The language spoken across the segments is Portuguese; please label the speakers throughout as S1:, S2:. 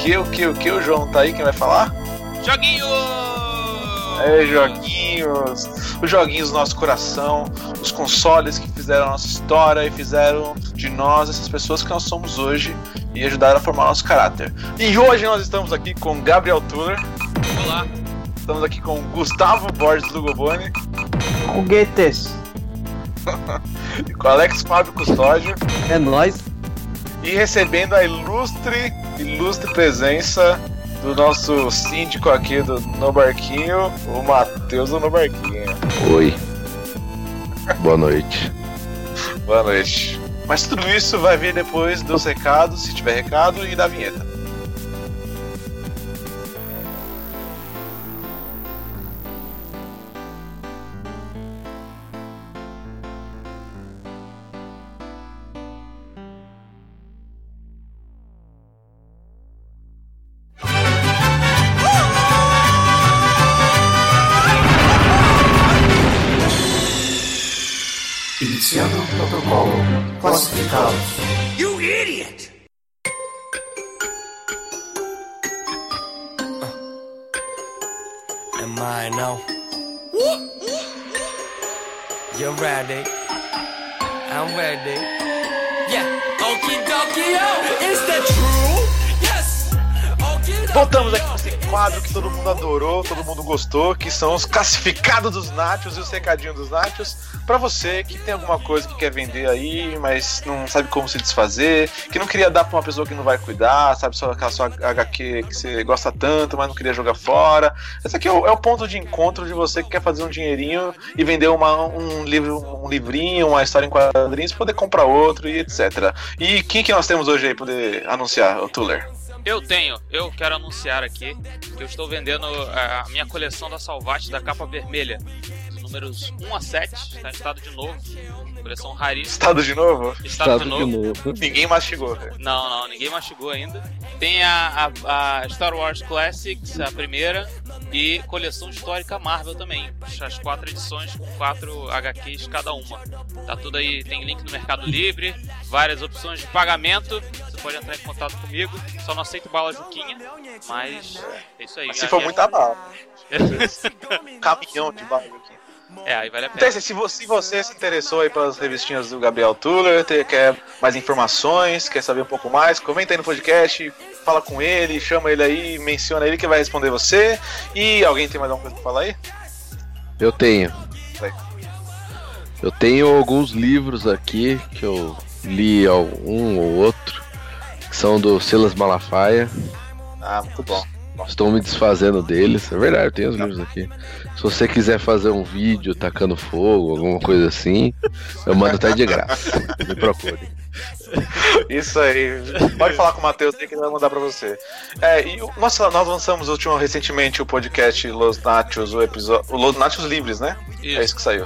S1: que, o que, o que? O João tá aí, quem vai falar?
S2: Joguinho!
S1: É, joguinhos, os joguinhos do nosso coração, os consoles que fizeram a nossa história e fizeram de nós essas pessoas que nós somos hoje e ajudaram a formar nosso caráter. E hoje nós estamos aqui com Gabriel Tuller.
S2: Olá.
S1: Estamos aqui com Gustavo Borges Lugoboni.
S3: Foguetes.
S1: e com Alex Fábio Custódio.
S3: É nóis.
S1: E recebendo a ilustre, ilustre presença do nosso síndico aqui do No Barquinho, o Matheus do No Barquinho.
S4: Oi. Boa noite.
S1: Boa noite. Mas tudo isso vai vir depois dos recados, se tiver recado, e da vinheta.
S5: Ready. I'm ready. Yeah. Okie dokie, yo. Is that true? Yes. Okie dokie.
S1: Voltamos aqui com esse quadro que todo mundo adorou, todo mundo gostou, que são os classificados dos Nachos e os recadinhos dos Nachos. Pra você que tem alguma coisa que quer vender aí, mas não sabe como se desfazer, que não queria dar pra uma pessoa que não vai cuidar, sabe, só aquela sua HQ que você gosta tanto, mas não queria jogar fora. Esse aqui é o, é o ponto de encontro de você que quer fazer um dinheirinho e vender uma, um livro, um livrinho, uma história em quadrinhos, poder comprar outro e etc. E quem que nós temos hoje aí poder anunciar, o Tuller?
S2: Eu tenho, eu quero anunciar aqui que eu estou vendendo a minha coleção da Salvate da capa vermelha. Números 1 a 7, está em estado de novo. Coleção raríssima.
S1: Estado de novo?
S2: Estado, de, novo.
S4: novo.
S1: Ninguém mastigou.
S2: Não, não, ninguém mastigou ainda. Tem a, a- a Star Wars Classics, a primeira, e coleção histórica Marvel também. As quatro edições com quatro HQs cada uma. Tá tudo aí, tem link no Mercado Livre, várias opções de pagamento. Pode entrar em contato comigo. Só não aceito bala Juquinha, mas é isso aí.
S1: Se for
S2: minha-
S1: muita bala. Caminhão de bala aqui.
S2: É, aí vale a
S1: Então,
S2: pena.
S1: assim, se você, se você se interessou aí pelas revistinhas do Gabriel Tuller, quer mais informações, quer saber um pouco mais, comenta aí no podcast, fala com ele, chama ele aí, menciona ele que vai responder você. E alguém tem mais alguma coisa pra falar aí?
S4: Eu tenho.
S1: Vai.
S4: Eu tenho alguns livros aqui que eu li um ou outro, são do Silas Malafaia.
S1: Ah, muito bom.
S4: Estou me desfazendo deles. É verdade, eu tenho os livros aqui. Se você quiser fazer um vídeo tacando fogo, alguma coisa assim, eu mando até de graça. Me procure.
S1: Isso aí. Pode falar com o Matheus aí que ele vai mandar pra você. É, e o- nossa, nós lançamos último, recentemente o podcast Los Nachos, o episódio. Los Nachos Livres, né? É isso que saiu.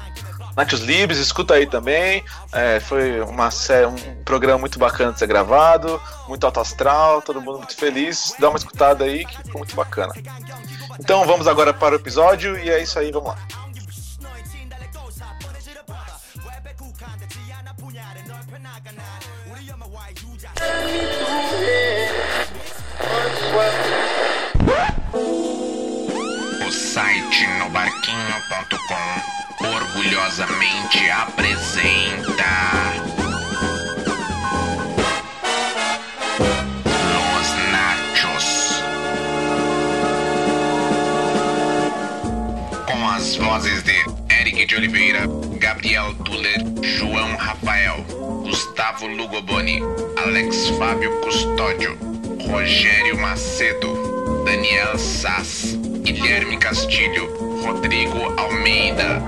S1: Nachos Livres, escuta aí também. É, foi uma sé- um programa muito bacana de ser gravado, muito alto astral, todo mundo muito feliz. Dá uma escutada aí que ficou muito bacana. Então vamos agora para o episódio e é isso aí, vamos lá.
S6: O site nobarquinho.com orgulhosamente apresenta. Los Nachos. Com as vozes de Eric de Oliveira, Gabriel Tuller, João Rafael, Gustavo Lugoboni, Alex Fábio Custódio, Rogério Macedo, Daniel Sass, Guilherme Castilho, Rodrigo Almeida.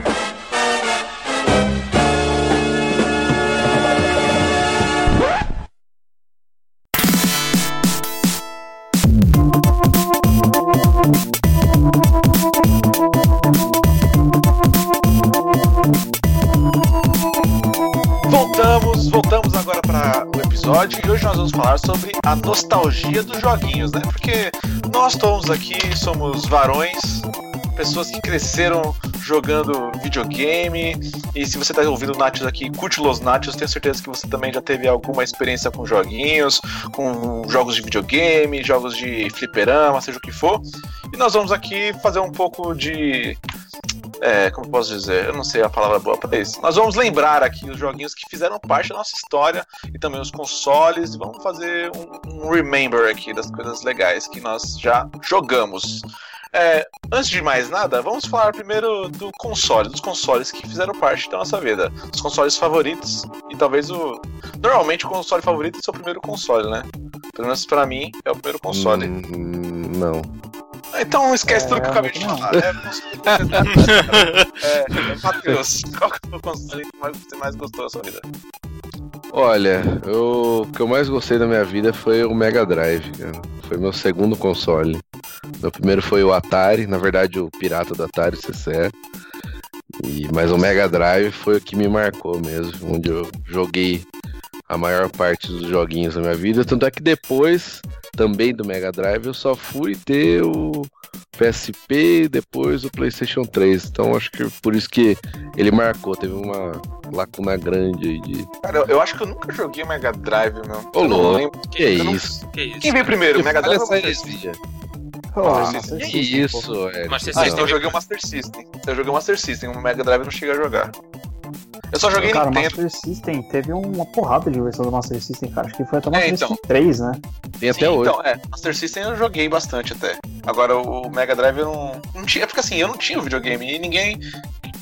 S1: Voltamos, voltamos agora para o episódio e hoje nós vamos falar sobre a nostalgia dos joguinhos, né? Porque nós todos aqui somos varões, pessoas que cresceram jogando videogame. E se você tá ouvindo Natios aqui, curte Los Natios, tenho certeza que você também já teve alguma experiência com joguinhos, com jogos de videogame, jogos de fliperama, seja o que for. E nós vamos aqui fazer um pouco de. É, como posso dizer? Eu não sei a palavra boa para isso. Nós vamos lembrar aqui os joguinhos que fizeram parte da nossa história e também os consoles. Vamos fazer um, um remember aqui das coisas legais que nós já jogamos. É, antes de mais nada, vamos falar primeiro do console, dos consoles que fizeram parte da nossa vida. Os consoles favoritos e talvez o. Normalmente o console favorito é o seu primeiro console, né? Pelo menos pra mim é o primeiro console.
S4: Hum, não.
S1: Então esquece
S3: É,
S1: tudo que eu acabei de falar. É, é, é, Matheus, qual que é o console que você mais gostou da sua vida?
S4: Olha, eu- o que eu mais gostei da minha vida foi o Mega Drive, cara. Foi meu segundo console. Meu primeiro foi o Atari, na verdade o pirata do Atari, o CCE. E, mas o Mega Drive foi o que me marcou mesmo, onde eu joguei a maior parte dos joguinhos da minha vida. Tanto é que depois, também do Mega Drive, eu só fui ter o PSP e depois o PlayStation 3. Então acho que por isso que ele marcou. Teve uma lacuna grande aí de.
S1: Cara, eu, acho que eu nunca joguei Mega Drive, meu.
S4: Ô, louco. Que
S1: eu não-
S4: isso?
S2: Que isso?
S1: Quem veio primeiro, o Mega Drive ou Master System? Ah,
S3: Master
S4: Que
S3: System,
S4: isso, é.
S2: Master
S1: Ah,
S2: System
S1: então eu joguei o Master System. Eu joguei o Master System, o Mega Drive eu não cheguei a jogar. Eu só joguei
S3: Cara,
S1: Nintendo.
S3: Master System teve uma porrada de versão do Master System, cara. Acho que foi até o
S1: É,
S3: Master
S1: então.
S3: System 3, né?
S4: Tem até
S1: Sim,
S4: hoje.
S1: Então, é, Master System eu joguei bastante até. Agora o Mega Drive eu não, não tinha. É porque assim, eu não tinha videogame e ninguém,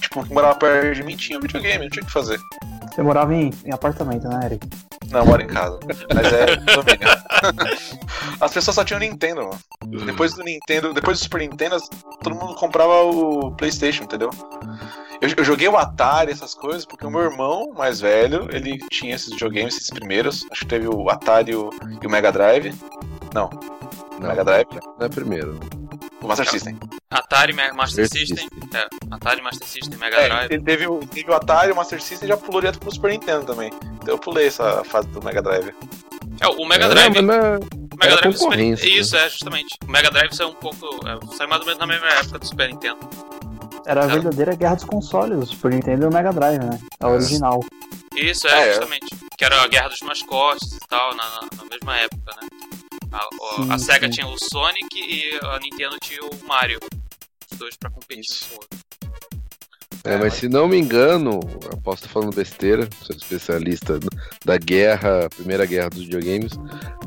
S1: tipo, que morava perto de mim tinha videogame, não tinha o que fazer.
S3: Você morava em, em apartamento, né, Eric?
S1: Não, eu moro em casa. Mas é família. As pessoas só tinham Nintendo, mano. Depois do Nintendo, depois do Super Nintendo, todo mundo comprava o PlayStation, entendeu? Eu, eu joguei o Atari, essas coisas, porque o meu irmão mais velho, ele tinha esses videogames, esses primeiros. Acho que teve o Atari e o, e o Mega Drive. Não,
S4: Não,
S1: Mega Drive.
S4: não é primeiro.
S1: o Master System.
S2: Atari, Ma- Master System. É, Atari, Master System, Mega
S1: É,
S2: Drive.
S1: ele teve, o, teve o Atari, o Master System e já pulou direto pro Super Nintendo também. Então eu pulei essa fase do Mega Drive.
S2: É, o Mega
S4: É,
S2: Drive.
S4: mas é-
S2: o Mega Drive Super
S4: concorrência, né?
S2: Isso, é, justamente. O Mega Drive saiu um pouco. É, saiu mais ou menos na mesma época do Super Nintendo.
S3: Era a
S2: Cara.
S3: verdadeira guerra dos consoles, o Super Nintendo e o Mega Drive, né? A original.
S2: Isso,
S1: É,
S2: é,
S1: é.
S2: justamente. Que era a Guerra dos Mascotes e tal, na, na- na mesma época, né? A,
S3: Sim,
S2: a SEGA
S3: sim.
S2: tinha o Sonic e a Nintendo tinha o Mario. Os dois pra competir
S1: Isso.
S2: um com o outro.
S4: É, mas se não me engano, eu posso estar falando besteira, sou especialista da guerra, primeira guerra dos videogames,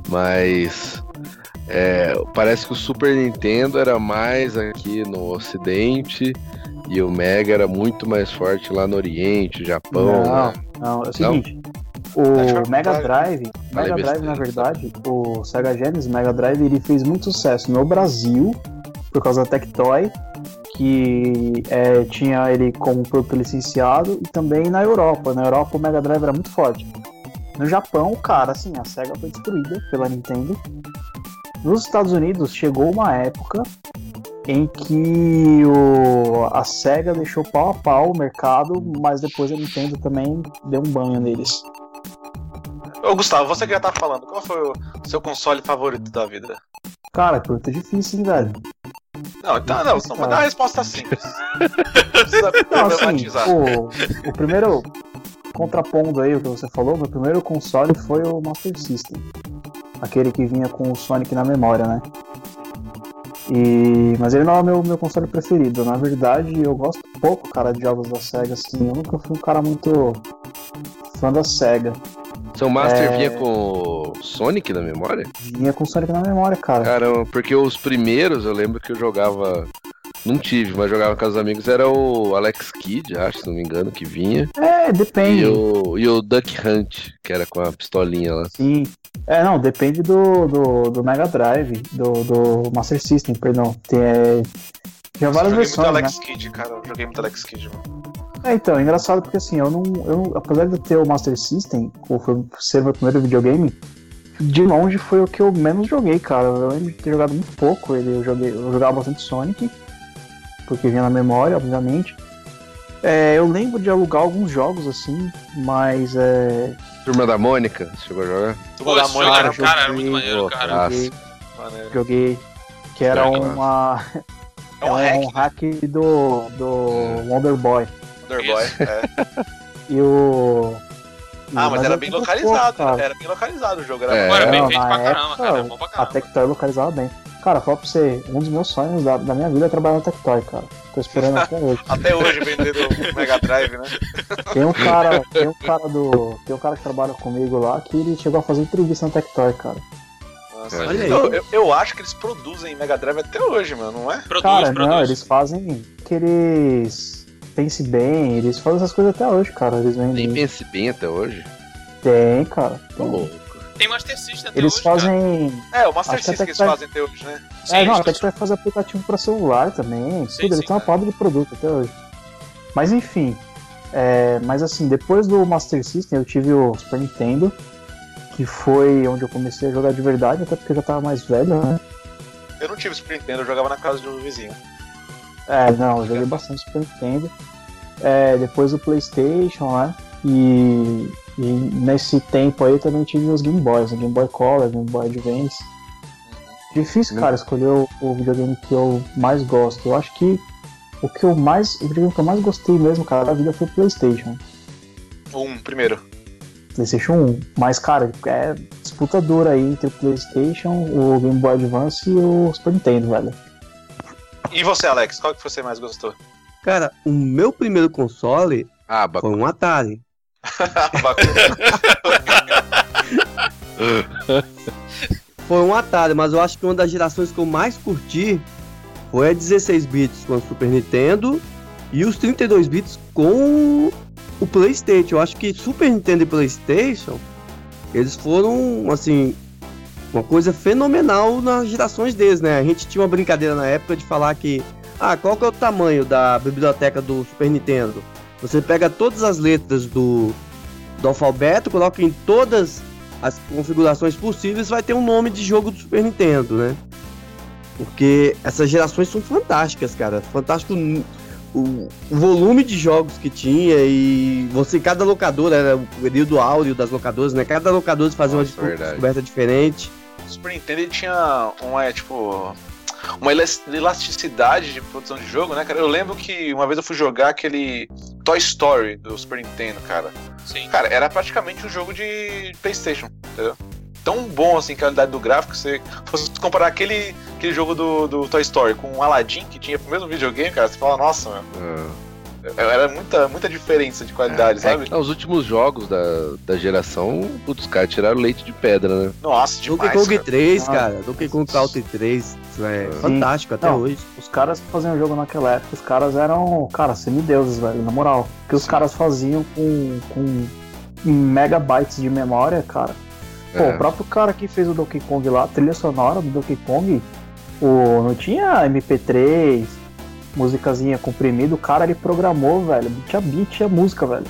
S4: mas é, parece que o Super Nintendo era mais aqui no Ocidente e o Mega era muito mais forte lá no Oriente, Japão.
S3: Não,
S4: né?
S3: não, é o seguinte.
S1: Acho que é
S3: O Mega. Drive, Mega Drive, na
S4: besteira.
S3: verdade, o Sega Genesis Mega Drive, ele fez muito sucesso no Brasil, por causa da Tectoy, que é, tinha ele como produto licenciado, e também na Europa. Na Europa o Mega Drive era muito forte. No Japão, cara, assim, a SEGA foi destruída pela Nintendo. Nos Estados Unidos chegou uma época em que o, a SEGA deixou pau a pau o mercado, mas depois a Nintendo também deu um banho neles.
S1: Ô Gustavo, você que já tá falando, qual foi o seu console favorito da vida?
S3: Cara, pergunta difícil, hein, velho?
S1: Não, então não, não, mas dá uma resposta simples. Não
S3: assim, o, o primeiro, contrapondo aí o que você falou, meu primeiro console foi o Master System. Aquele que vinha com o Sonic na memória, né? E, mas ele não é o meu, meu console preferido. Na verdade, eu gosto pouco, cara, de jogos da SEGA, assim. Eu nunca fui um cara muito fã da SEGA.
S4: Seu Master
S3: É.
S4: vinha com Sonic na memória?
S3: Vinha com Sonic na memória, cara.
S4: Caramba, porque os primeiros eu lembro que eu jogava. Não tive, mas jogava com os amigos. Era o Alex Kidd, acho, se não me engano, que vinha.
S3: É,
S4: E
S3: depende.
S4: o, e o Duck Hunt, que era com a pistolinha lá.
S3: Sim. É, não, depende do, do, do Mega Drive, do, do Master System, perdão. Tem, é, tinha
S1: Eu
S3: várias
S1: joguei
S3: versões,
S1: muito
S3: né?
S1: Alex Kidd, cara. Eu joguei muito Alex Kidd, mano.
S3: É, então, é engraçado porque assim, eu não, eu Apesar de eu ter o Master System, ou foi ser meu primeiro videogame, de longe foi o que eu menos joguei, cara. Eu lembro de ter jogado muito pouco ele. Eu, joguei, eu jogava bastante Sonic, porque vinha na memória, obviamente. É, eu lembro de alugar alguns jogos assim, mas é.
S4: Turma da Mônica, você chegou a jogar?
S1: Turma
S2: Pô,
S1: da Mônica
S2: era,
S3: joguei,
S2: cara, era muito maneiro,
S4: pô,
S2: cara.
S4: cara.
S3: Joguei,
S1: Maneiro.
S3: joguei. Que era uma.
S1: É um hack,
S3: hack do, do Wonder Boy.
S1: Wonder Boy. É.
S3: E o.
S1: Ah, mas
S3: e-
S1: era bem localizado,
S3: cara.
S1: era bem localizado o jogo. Era
S4: É.
S2: Agora, bem feito
S3: na
S2: pra caramba,
S3: época,
S2: cara. É bom pra
S3: A
S2: caramba.
S3: Tectoy localizava bem. Cara, fala pra você, um dos meus sonhos da, da minha vida é trabalhar na Tectoy, cara. Tô esperando até hoje.
S1: Até hoje vendendo o Mega Drive, né?
S3: Tem um cara, tem um cara do. Tem um cara que trabalha comigo lá que ele chegou a fazer entrevista na Tectoy, cara.
S1: Nossa,
S4: Olha
S7: aí.
S1: eu, eu, eu acho que eles produzem Mega Drive até hoje, mano, não é?
S2: Produz,
S3: Cara,
S2: produz.
S3: não, eles fazem que eles pense bem, eles fazem essas coisas até hoje, cara. Eles
S4: Nem
S3: vendem.
S4: pense bem até hoje.
S3: Tem, cara.
S4: Tô
S3: Tem.
S4: louco.
S2: Tem Master System até
S3: Eles
S2: hoje, cara.
S3: fazem.
S1: É, o Master
S3: que
S1: System
S3: até
S1: que eles
S3: que vai-
S1: fazem até hoje, né?
S2: Sim,
S3: é, não,
S2: eles
S3: a Tectoy faz aplicativo pra celular também.
S2: Sim,
S3: tudo, eles
S2: sim,
S3: têm uma
S2: cara.
S3: porrada de produto até hoje. Mas enfim. é, mas assim, depois do Master System eu tive o Super Nintendo, que foi onde eu comecei a jogar de verdade, até porque eu já tava mais velho, né?
S1: Eu não tive Super Nintendo, eu jogava na casa de um vizinho.
S3: É, não, eu joguei bastante Super Nintendo. É, depois o Playstation, né? E, e nesse tempo aí eu também tive os Game Boys, né? Game Boy Color, Game Boy Advance. Difícil, cara, escolher o, o videogame que eu mais gosto. Eu acho que o que eu mais. O videogame que eu mais gostei mesmo, cara, da vida foi o Playstation.
S1: Um, primeiro.
S3: Playstation 1. Mas, cara, é disputa dura aí entre o Playstation, o Game Boy Advance e o Super Nintendo, velho.
S1: E você, Alex, qual que você mais gostou?
S7: Cara, o meu primeiro console
S4: Ah,
S7: foi um Atari. Foi um Atari, mas eu acho que uma das gerações que eu mais curti foi a 16 bits com o Super Nintendo e os 32 bits com o PlayStation. Eu acho que Super Nintendo e PlayStation eles foram assim uma coisa fenomenal nas gerações deles, né? A gente tinha uma brincadeira na época de falar que ah, qual que é o tamanho da biblioteca do Super Nintendo? Você pega todas as letras do, do alfabeto, coloca em todas as configurações possíveis, vai ter um nome de jogo do Super Nintendo, né? Porque essas gerações são fantásticas, cara. Fantástico o, volume de jogos que tinha e você, cada locadora, era o período áureo das locadoras, né? Cada locadora fazia
S4: Nossa,
S7: uma
S4: verdade.
S7: descoberta diferente.
S1: O Super Nintendo tinha uma, é, tipo, uma elas- elasticidade de produção de jogo, né, cara? Eu lembro que uma vez eu fui jogar aquele Toy Story do Super Nintendo, cara.
S2: Sim.
S1: Cara, era praticamente um jogo de PlayStation, entendeu? Tão bom assim, a qualidade do gráfico, você fosse comparar aquele, aquele jogo do, do Toy Story com o Aladdin, que tinha pro mesmo videogame, cara, você fala, nossa, meu,
S4: Ah.
S1: Era muita, muita diferença de qualidade,
S4: É,
S1: sabe?
S4: que os últimos jogos da, da geração, putz, os caras tiraram leite de pedra, né?
S1: Nossa,
S7: Donkey
S1: demais.
S7: Kong
S1: cara.
S7: 3,
S3: Ah.
S7: cara. Donkey Kong Country 3. Isso é
S4: Sim.
S7: fantástico até
S3: Não.
S7: hoje.
S3: Os caras que faziam jogo naquela época, os caras eram, cara, semideuses, velho, na moral. O que os caras faziam com, com megabytes de memória, cara. Pô,
S4: É.
S3: o próprio cara que fez o Donkey Kong lá, a trilha sonora do Donkey Kong, o, não tinha MP3, musicazinha comprimida, o cara ele programou, velho, bit a bit a música, velho.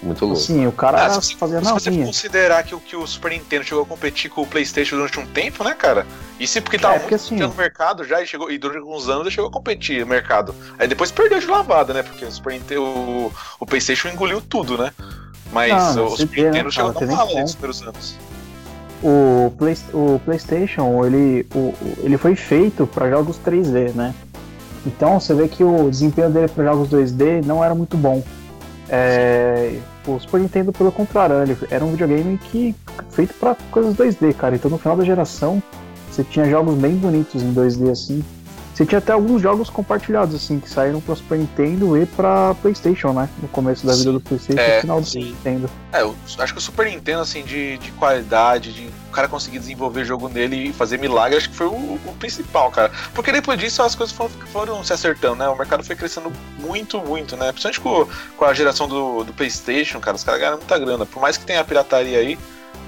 S4: Muito louco.
S3: Assim, o cara
S1: Ah, se você,
S3: fazia
S1: se
S3: na
S1: você
S3: unha.
S1: considerar que, o- que o Super Nintendo chegou a competir com o PlayStation durante um tempo, né, cara? Isso porque tava
S3: É, porque
S1: muito
S3: assim-
S1: no mercado já e, chegou, e durante alguns anos ele chegou a competir no mercado. Aí depois perdeu de lavada, né? Porque o Super Nintendo, o, o PlayStation engoliu tudo, né? Mas
S3: Não, não,
S1: o Super
S3: né,
S1: Nintendo chegou
S3: cara, tem
S1: bala
S3: nem
S1: nos primeiros anos.
S3: O, Play, o PlayStation, ele, o- ele foi feito para jogos 3D, né? Então você vê que o desempenho dele para jogos 2D não era muito bom. É, o Super Nintendo, pelo contrário, ele era um videogame que feito para coisas 2D, cara. Então no final da geração você tinha jogos bem bonitos em 2D assim. Você tinha até alguns jogos compartilhados assim que saíram para Super Nintendo e para PlayStation, né? No começo da vida do PlayStation e
S1: É,
S3: no final do
S7: sim.
S3: Nintendo.
S1: É, eu acho que o Super Nintendo, assim, de, de qualidade, de o cara conseguir desenvolver jogo nele e fazer milagre, acho que foi o, o principal, cara. Porque depois disso as coisas foram, foram se acertando, né? O mercado foi crescendo muito, muito, né? Principalmente com, com a geração do, do PlayStation, cara, os caras ganharam muita grana. Por mais que tenha a pirataria aí,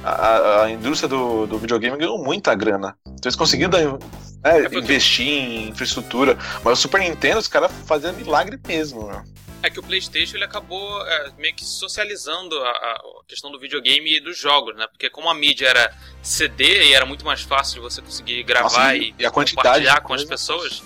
S1: a, a- a indústria do, do videogame ganhou muita grana. Então eles conseguiram né,
S2: porque-
S1: investir em infraestrutura. Mas o Super Nintendo, os caras faziam milagre mesmo, né?
S2: É que o PlayStation ele acabou é, meio que socializando a, a questão do videogame e dos jogos, né? Porque como a mídia era CD e era muito mais fácil de você conseguir gravar
S1: Nossa,
S2: e,
S1: e
S2: compartilhar com as pessoas.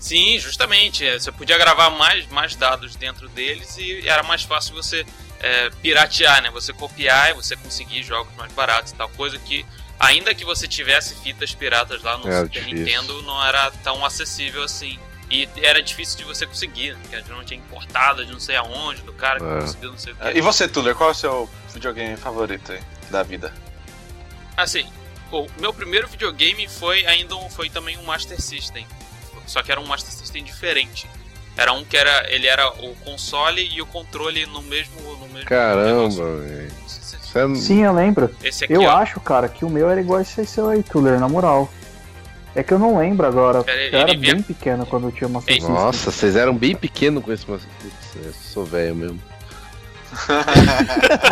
S2: Sim, justamente. é, Você podia gravar mais, mais dados dentro deles e era mais fácil você é, piratear, né? Você copiar e você conseguir jogos mais baratos e tal. Coisa que ainda que você tivesse fitas piratas lá no
S4: É,
S2: Super
S4: difícil.
S2: Nintendo, não era tão acessível assim. E era difícil de você conseguir, porque a gente não tinha importado de não sei aonde, do cara que
S4: É.
S2: conseguiu não sei o quê.
S1: E você, Tuller, qual é o seu videogame favorito aí da vida?
S2: Assim, o meu primeiro videogame foi ainda um, foi também um Master System. Só que era um Master System diferente. Era um que era. Ele era o console e o controle no mesmo. No mesmo.
S4: Caramba, velho. É-
S3: Sim, eu lembro.
S2: Esse aqui,
S3: Eu
S2: ó.
S3: acho, cara, que o meu era igual esse seu aí, Tuller, na moral. É que eu não lembro agora.
S2: Ele-
S3: eu era
S2: ele vinha-
S3: bem pequeno quando eu tinha uma
S2: Ei,
S4: Nossa, vocês eram bem pequenos com esse. Mas... Putz, eu sou velho mesmo.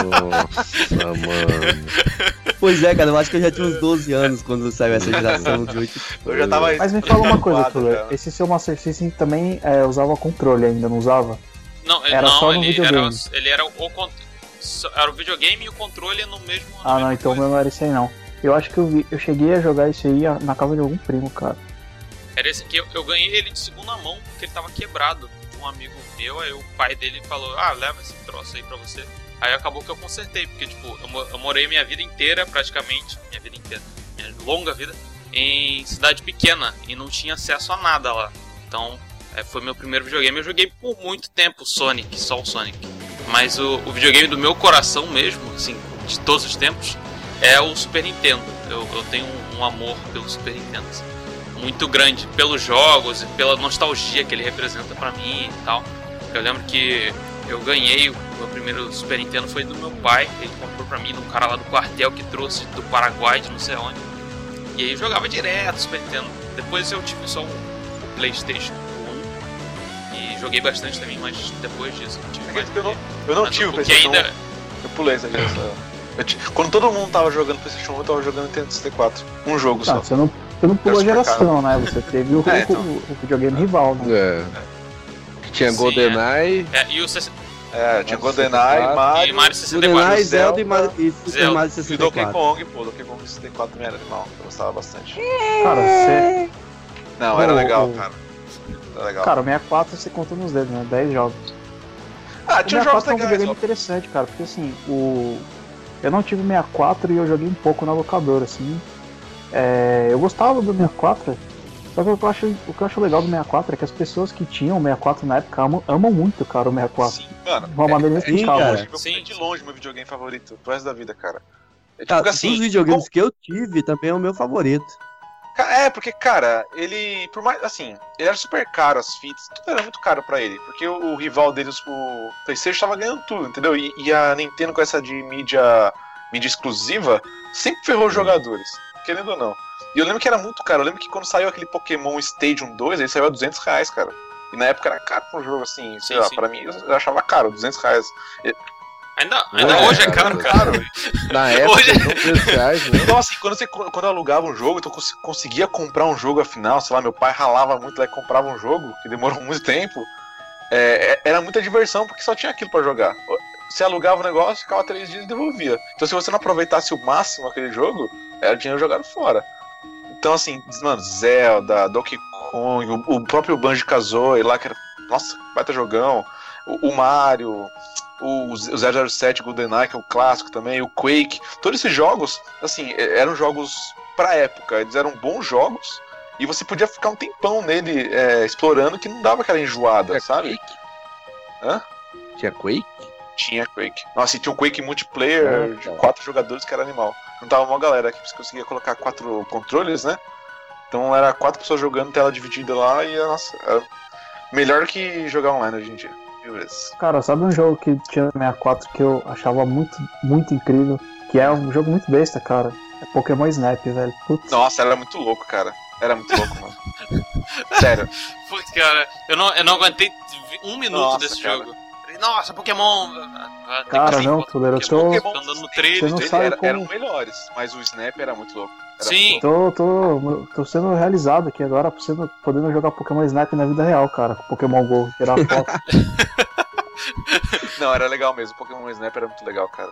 S4: Nossa, mano.
S7: Pois é, cara, eu acho que eu já tinha uns 12 anos quando saiu essa geração de 8.
S1: Eu já tava.
S3: Mas me fala uma coisa, Tuller. Esse seu Master System também é, usava controle ainda, não usava?
S2: Não,
S3: Era
S2: não
S3: só no
S2: ele, era,
S3: videogame.
S2: ele era o era o videogame e o controle no mesmo.
S3: Ah, não, então o meu não era esse aí, não. Eu acho que eu, vi- eu cheguei a jogar isso aí na casa de algum primo, cara.
S2: Era esse aqui, eu, eu ganhei ele de segunda mão porque ele tava quebrado um amigo meu. Aí o pai dele falou: Ah, leva esse troço aí pra você. Aí acabou que eu consertei, porque tipo, eu, eu morei minha vida inteira, praticamente, minha vida inteira, minha longa vida, em cidade pequena e não tinha acesso a nada lá. Então, é, foi meu primeiro videogame. Eu joguei por muito tempo Sonic, só o Sonic. Mas o, o videogame do meu coração mesmo, assim, de todos os tempos, é o Super Nintendo. Eu, eu tenho um, um amor pelo Super Nintendo. assim, muito grande pelos jogos e pela nostalgia que ele representa pra mim e tal. Eu lembro que eu ganhei o meu primeiro Super Nintendo foi do meu pai, ele comprou pra mim, de um cara lá do quartel que trouxe do Paraguai, de não sei onde. E aí eu jogava direto Super Nintendo. Depois eu tive só um PlayStation 1 joguei bastante também, mas depois disso eu tive mais.
S1: Acredito que eu não, eu não tive o PlayStation
S2: ainda
S1: 1. Eu pulei essa geração. Quando todo mundo tava jogando PlayStation 1, eu tava jogando Nintendo 64. Um jogo só.
S3: Tá, você não, você não pulou a geração, né? Você teve o,
S1: É, então.
S3: o- o videogame rival, né?
S4: É. Tinha
S2: Sim,
S4: GoldenEye.
S2: É, e o 60
S1: É, tinha GoldenEye,
S4: 64.
S1: Mario,
S2: e Mario 64.
S7: GoldenEye,
S1: Zelda,
S7: Zelda e e Super
S2: Zelda.
S7: Mario
S1: e Donkey
S7: 64.
S1: Kong, pô. Donkey Kong 64 também era animal. Eu gostava bastante.
S3: Cara, você.
S1: Não, era legal, cara. Era legal.
S3: Cara, o 64 você conta nos dedos, né? 10 jogos.
S1: ah,
S3: O
S1: tinha jogos
S3: 64 é um
S1: legais,
S3: videogame
S1: ó.
S3: interessante, cara, porque assim, o. Eu não tive 64 e eu joguei um pouco na locadora, assim. É, Eu gostava do 64, só que o que, eu acho, o que eu acho legal do 64 é que as pessoas que tinham o 64 na época amam, amam muito, cara, o 64.
S1: Sim, mano.
S3: De uma maneira
S7: sim,
S3: inexplicável.
S7: cara.
S1: Tipo,
S2: Sim.
S1: é de longe meu videogame favorito pro resto da vida, cara. É tipo
S7: Cara,
S1: que assim,
S7: dos videogames que eu tive, também é o meu favorito.
S1: É, porque, cara, ele. Por mais. Assim, ele era super caro, as fitas, tudo era muito caro pra ele. Porque o, o rival deles, o PlayStation, tava ganhando tudo, entendeu? E, e a Nintendo, com essa de mídia, mídia exclusiva, sempre ferrou os jogadores, querendo ou não. E eu lembro que era muito caro. Eu lembro que quando saiu aquele Pokémon Stadium 2, ele saiu a 200 reais, cara. E na época era caro pra um jogo assim, sei
S2: Sim,
S1: lá,
S2: sim.
S1: pra mim eu achava caro, 200 reais.
S2: Ainda, ainda
S4: Ué,
S2: hoje é caro, cara.
S4: Na época,
S2: Hoje-
S4: não 3 reais, né?
S1: Então, assim, quando, você, quando eu alugava um jogo, então eu cons- conseguia comprar um jogo afinal, sei lá, meu pai ralava muito lá e comprava um jogo, que demorou muito tempo. É, é- era muita diversão, porque só tinha aquilo pra jogar. Você alugava o negócio, ficava três dias e devolvia. Então, se você não aproveitasse o máximo aquele jogo, era dinheiro jogado fora. Então, assim, mano, Zelda, Donkey Kong, o, o próprio Banjo Kazooie lá, que era, nossa, baita jogão. O, o Mario, o, o 007 GoldenEye, que é o clássico também, o Quake. Todos esses jogos, assim, e- eram jogos pra época. Eles eram bons jogos. E você podia ficar um tempão nele é, explorando que não dava aquela enjoada, sabe? Hã?
S4: Tinha Quake?
S1: Tinha Quake. Nossa, e tinha um Quake multiplayer
S4: É,
S1: de quatro jogadores que era animal. Não tava uma galera que você conseguia colocar quatro controles, né? Então era quatro pessoas jogando tela dividida lá e nossa, era melhor que jogar online hoje em dia. Vezes.
S3: Cara, sabe um jogo que tinha no 64 que eu achava muito, muito incrível? Que é um jogo muito besta, cara. É Pokémon Snap, velho. Putz.
S1: Nossa, era muito louco, cara. Era muito louco, mano. Sério.
S2: Putz, cara, eu não, eu não aguentei um minuto
S1: Nossa,
S2: desse
S1: cara.
S2: jogo. Nossa, Pokémon! ah,
S3: Cara, não, Fuller, eu tô-
S2: Pokémon andando no trailer.
S3: Você não sabe
S1: era-
S3: como-
S1: eram melhores, mas o Snap era muito louco.
S2: Sim.
S3: Tô, tô, tô sendo realizado aqui agora, sendo, podendo jogar Pokémon Snap na vida real, cara. Com Pokémon GO, tirar foto.
S1: Não, era legal mesmo. Pokémon Snap era muito legal, cara.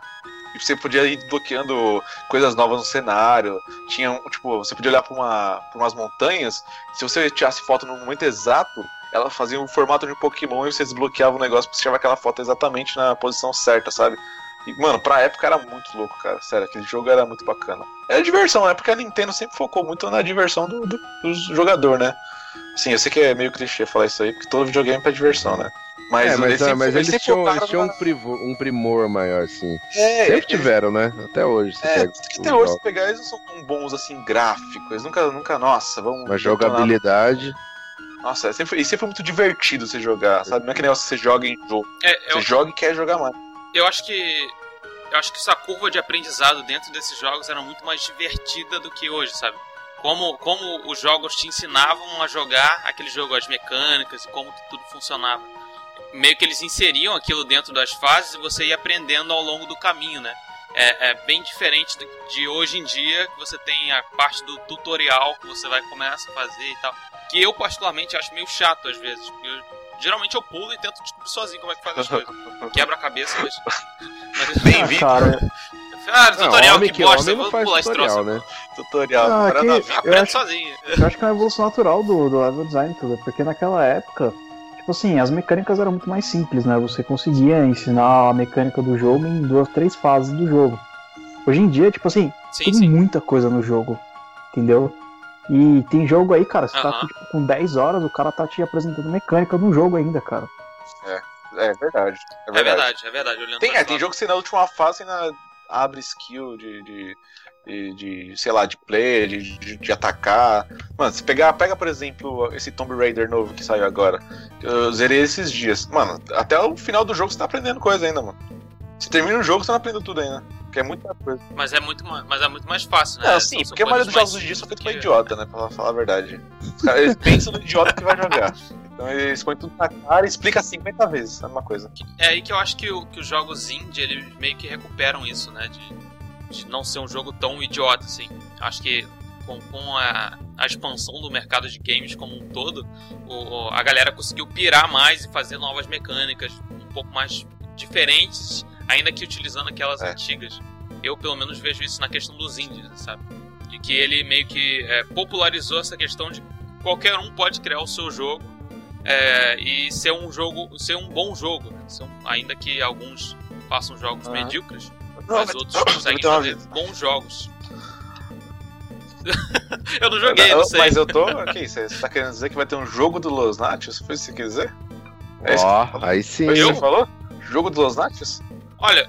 S1: E você podia ir bloqueando coisas novas no cenário. Tinha, um- tipo, você podia olhar pra, uma, pra umas montanhas. Se você tirasse foto no momento exato, ela fazia um formato de Pokémon e você desbloqueava o negócio pra você tirar aquela foto exatamente na posição certa, sabe? E, mano, pra época era muito louco, cara. Sério, aquele jogo era muito bacana. Era diversão, né? Porque a Nintendo sempre focou muito na diversão do, do, do jogador, né? Sim, eu sei que é meio clichê falar isso aí, porque todo videogame é pra diversão, né? Mas,
S4: é, mas,
S1: eles sempre-
S4: mas eles, tinham, eles tinham um, privo- um primor maior, assim.
S1: É,
S4: Sempre
S1: eles-
S4: tiveram, né? Até hoje. Você
S1: É, até hoje, se pegar, eles não são tão bons assim, gráficos. Eles nunca, nunca, nossa, vamos.
S4: Mas jogabilidade.
S1: Nossa, é sempre, e sempre foi muito divertido você jogar, sabe? Não é que negócio que você joga em jogo.
S2: É,
S1: Você
S2: eu,
S1: joga e quer jogar mais.
S2: Eu acho que. Eu acho que essa curva de aprendizado dentro desses jogos era muito mais divertida do que hoje, sabe? Como, como os jogos te ensinavam a jogar aquele jogo, as mecânicas e como tudo funcionava. Meio que eles inseriam aquilo dentro das fases e você ia aprendendo ao longo do caminho, né? É, é bem diferente de hoje em dia, que você tem a parte do tutorial que você vai começar a fazer e tal. Que eu, particularmente, acho meio chato às vezes. porque eu- geralmente eu pulo e tento descobrir sozinho como é que faz as coisas. Quebra a cabeça, mas. mas
S1: Bem
S3: Ah,
S1: vindo,
S3: cara,
S2: ah,
S4: Não,
S2: tutorial,
S4: homem
S2: que
S4: que
S2: bosta,
S4: não faz
S2: pular esse troço.
S4: tutorial, né?
S1: tutorial.
S3: Ah, que-
S1: vida.
S2: Aprende
S3: acho-
S2: sozinho.
S3: eu acho que é uma evolução natural do, do level design tudo, porque naquela época, tipo assim, as mecânicas eram muito mais simples, né? Você conseguia ensinar a mecânica do jogo em duas, três fases do jogo. Hoje em dia, tipo assim,
S2: Sim,
S3: tem
S2: sim.
S3: muita coisa no jogo, entendeu? E tem jogo aí, cara, você tá tipo, com 10 horas, o cara tá te apresentando mecânica no jogo ainda, cara.
S1: É verdade. É
S2: É
S1: verdade.
S2: verdade, é verdade. Olhando
S1: Tem,
S2: pra
S1: é, tem jogo que você na última fase ainda abre skill de, de, de, de, sei lá, de player, de, de, de atacar. Mano, se pegar, pega por exemplo esse Tomb Raider novo que saiu agora. Eu zerei esses dias. Mano, até o final do jogo você tá aprendendo coisa ainda, mano. Você termina o jogo você não aprendeu tudo ainda. Porque é muita coisa.
S2: Mas é muito, ma- mas é muito mais fácil, né?
S1: É, sim,
S2: são
S1: porque a maioria dos jogos hoje em dia são feitos pra idiota, né? Pra falar a verdade. Os caras eles pensam no idiota que vai jogar. Então eles põem tudo na cara e explica 50 vezes. É uma coisa.
S2: É aí que eu acho que, o- que os jogos indie, eles meio que recuperam isso, né? De, de não ser um jogo tão idiota, assim. Acho que com, com a, a expansão do mercado de games como um todo, o- a galera conseguiu pirar mais e fazer novas mecânicas um pouco mais diferentes, ainda que utilizando aquelas
S1: É.
S2: antigas. Eu, pelo menos, vejo isso na questão dos indies, sabe? De que ele meio que é, popularizou essa questão de qualquer um pode criar o seu jogo é, e ser um jogo, ser um bom jogo, né? Ser um- ainda que alguns façam jogos
S1: Ah.
S2: medíocres,
S1: Não,
S2: mas
S1: mas-
S2: outros conseguem fazer bons jogos. eu não joguei, não sei.
S1: Mas eu tô. Ok, você você tá querendo dizer que vai ter um jogo do Los Natios? Foi isso que você quer dizer? É isso que
S4: Ó,
S1: falou?
S4: aí sim.
S1: Foi isso que você falou? Jogo do Los Natios?
S2: Olha,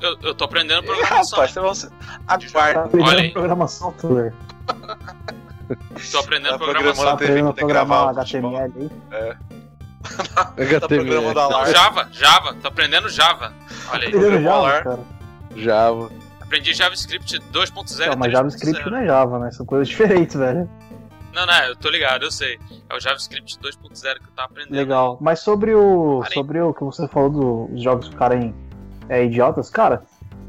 S2: eu, eu tô aprendendo programação.
S1: rapaz, você vai.
S3: Tá.
S2: Olha
S3: aprendendo
S2: aí.
S3: programação, Tuller.
S2: Tô aprendendo
S1: Tá
S2: programação.
S3: Tá aprendendo programar. HTML aí.
S1: Tá programando
S2: Não,
S1: alarme.
S2: Java, Java, tô aprendendo Java. Olha aí.
S3: Aprendendo Java, cara.
S4: Java.
S2: Aprendi JavaScript 2.0.
S3: Não, mas
S2: 3.0.
S3: JavaScript não é Java, né? São coisas diferentes, velho.
S2: Não, não, eu tô ligado, eu sei. É o JavaScript 2.0 que eu tava aprendendo.
S3: Legal. Mas sobre o.
S2: Parei.
S3: Sobre o que você falou dos jogos ficarem é, idiotas, cara,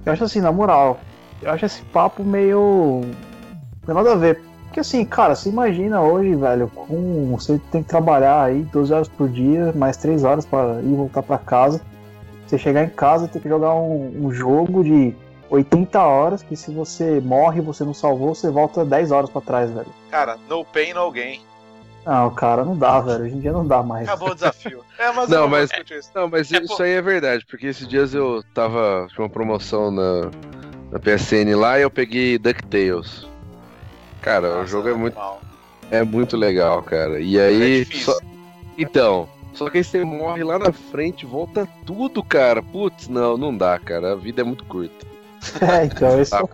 S3: eu acho assim, na moral, eu acho esse papo meio. Não tem nada a ver. Porque assim, cara, você imagina hoje, velho, com. Você tem que trabalhar aí 12 horas por dia, mais 3 horas pra ir voltar pra casa. Você chegar em casa e ter que jogar um, um jogo de 80 horas, que se você morre você não salvou, você volta 10 horas pra trás, velho.
S1: Cara, no pain, no gain.
S3: Não, cara, não dá, velho. Hoje em dia não dá mais.
S1: Acabou o desafio. É, mas
S4: Não,
S1: vou
S4: mas-. Não, mas
S2: É,
S4: isso
S2: pô.
S4: aí é verdade, porque esses dias eu tava. Tinha uma promoção na, na PSN lá e eu peguei DuckTales. Cara, o
S1: Nossa,
S4: jogo é muito,
S1: mal.
S4: é muito legal, cara. E
S1: É
S4: aí.
S1: difícil.
S4: só- Então, só que aí você morre lá na frente, volta tudo, cara. Putz, não, não dá, cara. A vida é muito curta.
S3: É, então, esse é o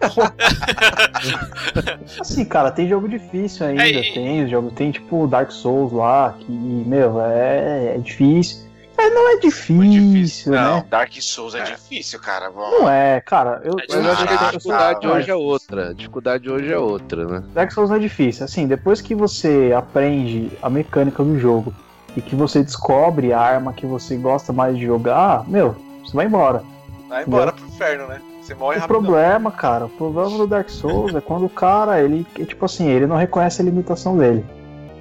S3: Assim, cara, tem jogo difícil ainda,
S2: É, e-
S3: tem jogo, tem tipo Dark Souls lá, que, meu, é, é difícil. É, não é
S1: Muito
S3: difícil,
S1: Não,
S3: né?
S1: Dark Souls é,
S2: É.
S1: difícil, cara.
S3: Não é, cara. Eu,
S2: É
S4: eu acho que a dificuldade
S1: cara.
S4: hoje é outra. A dificuldade hoje é outra, né?
S3: Dark Souls não é difícil. Assim, depois que você aprende a mecânica do jogo e que você descobre a arma que você gosta mais de jogar, meu, você vai embora.
S1: Vai embora pro inferno, né? Você morre
S3: O problema, cara, o problema do Dark Souls é quando o cara, ele, é tipo assim, ele não reconhece a limitação dele.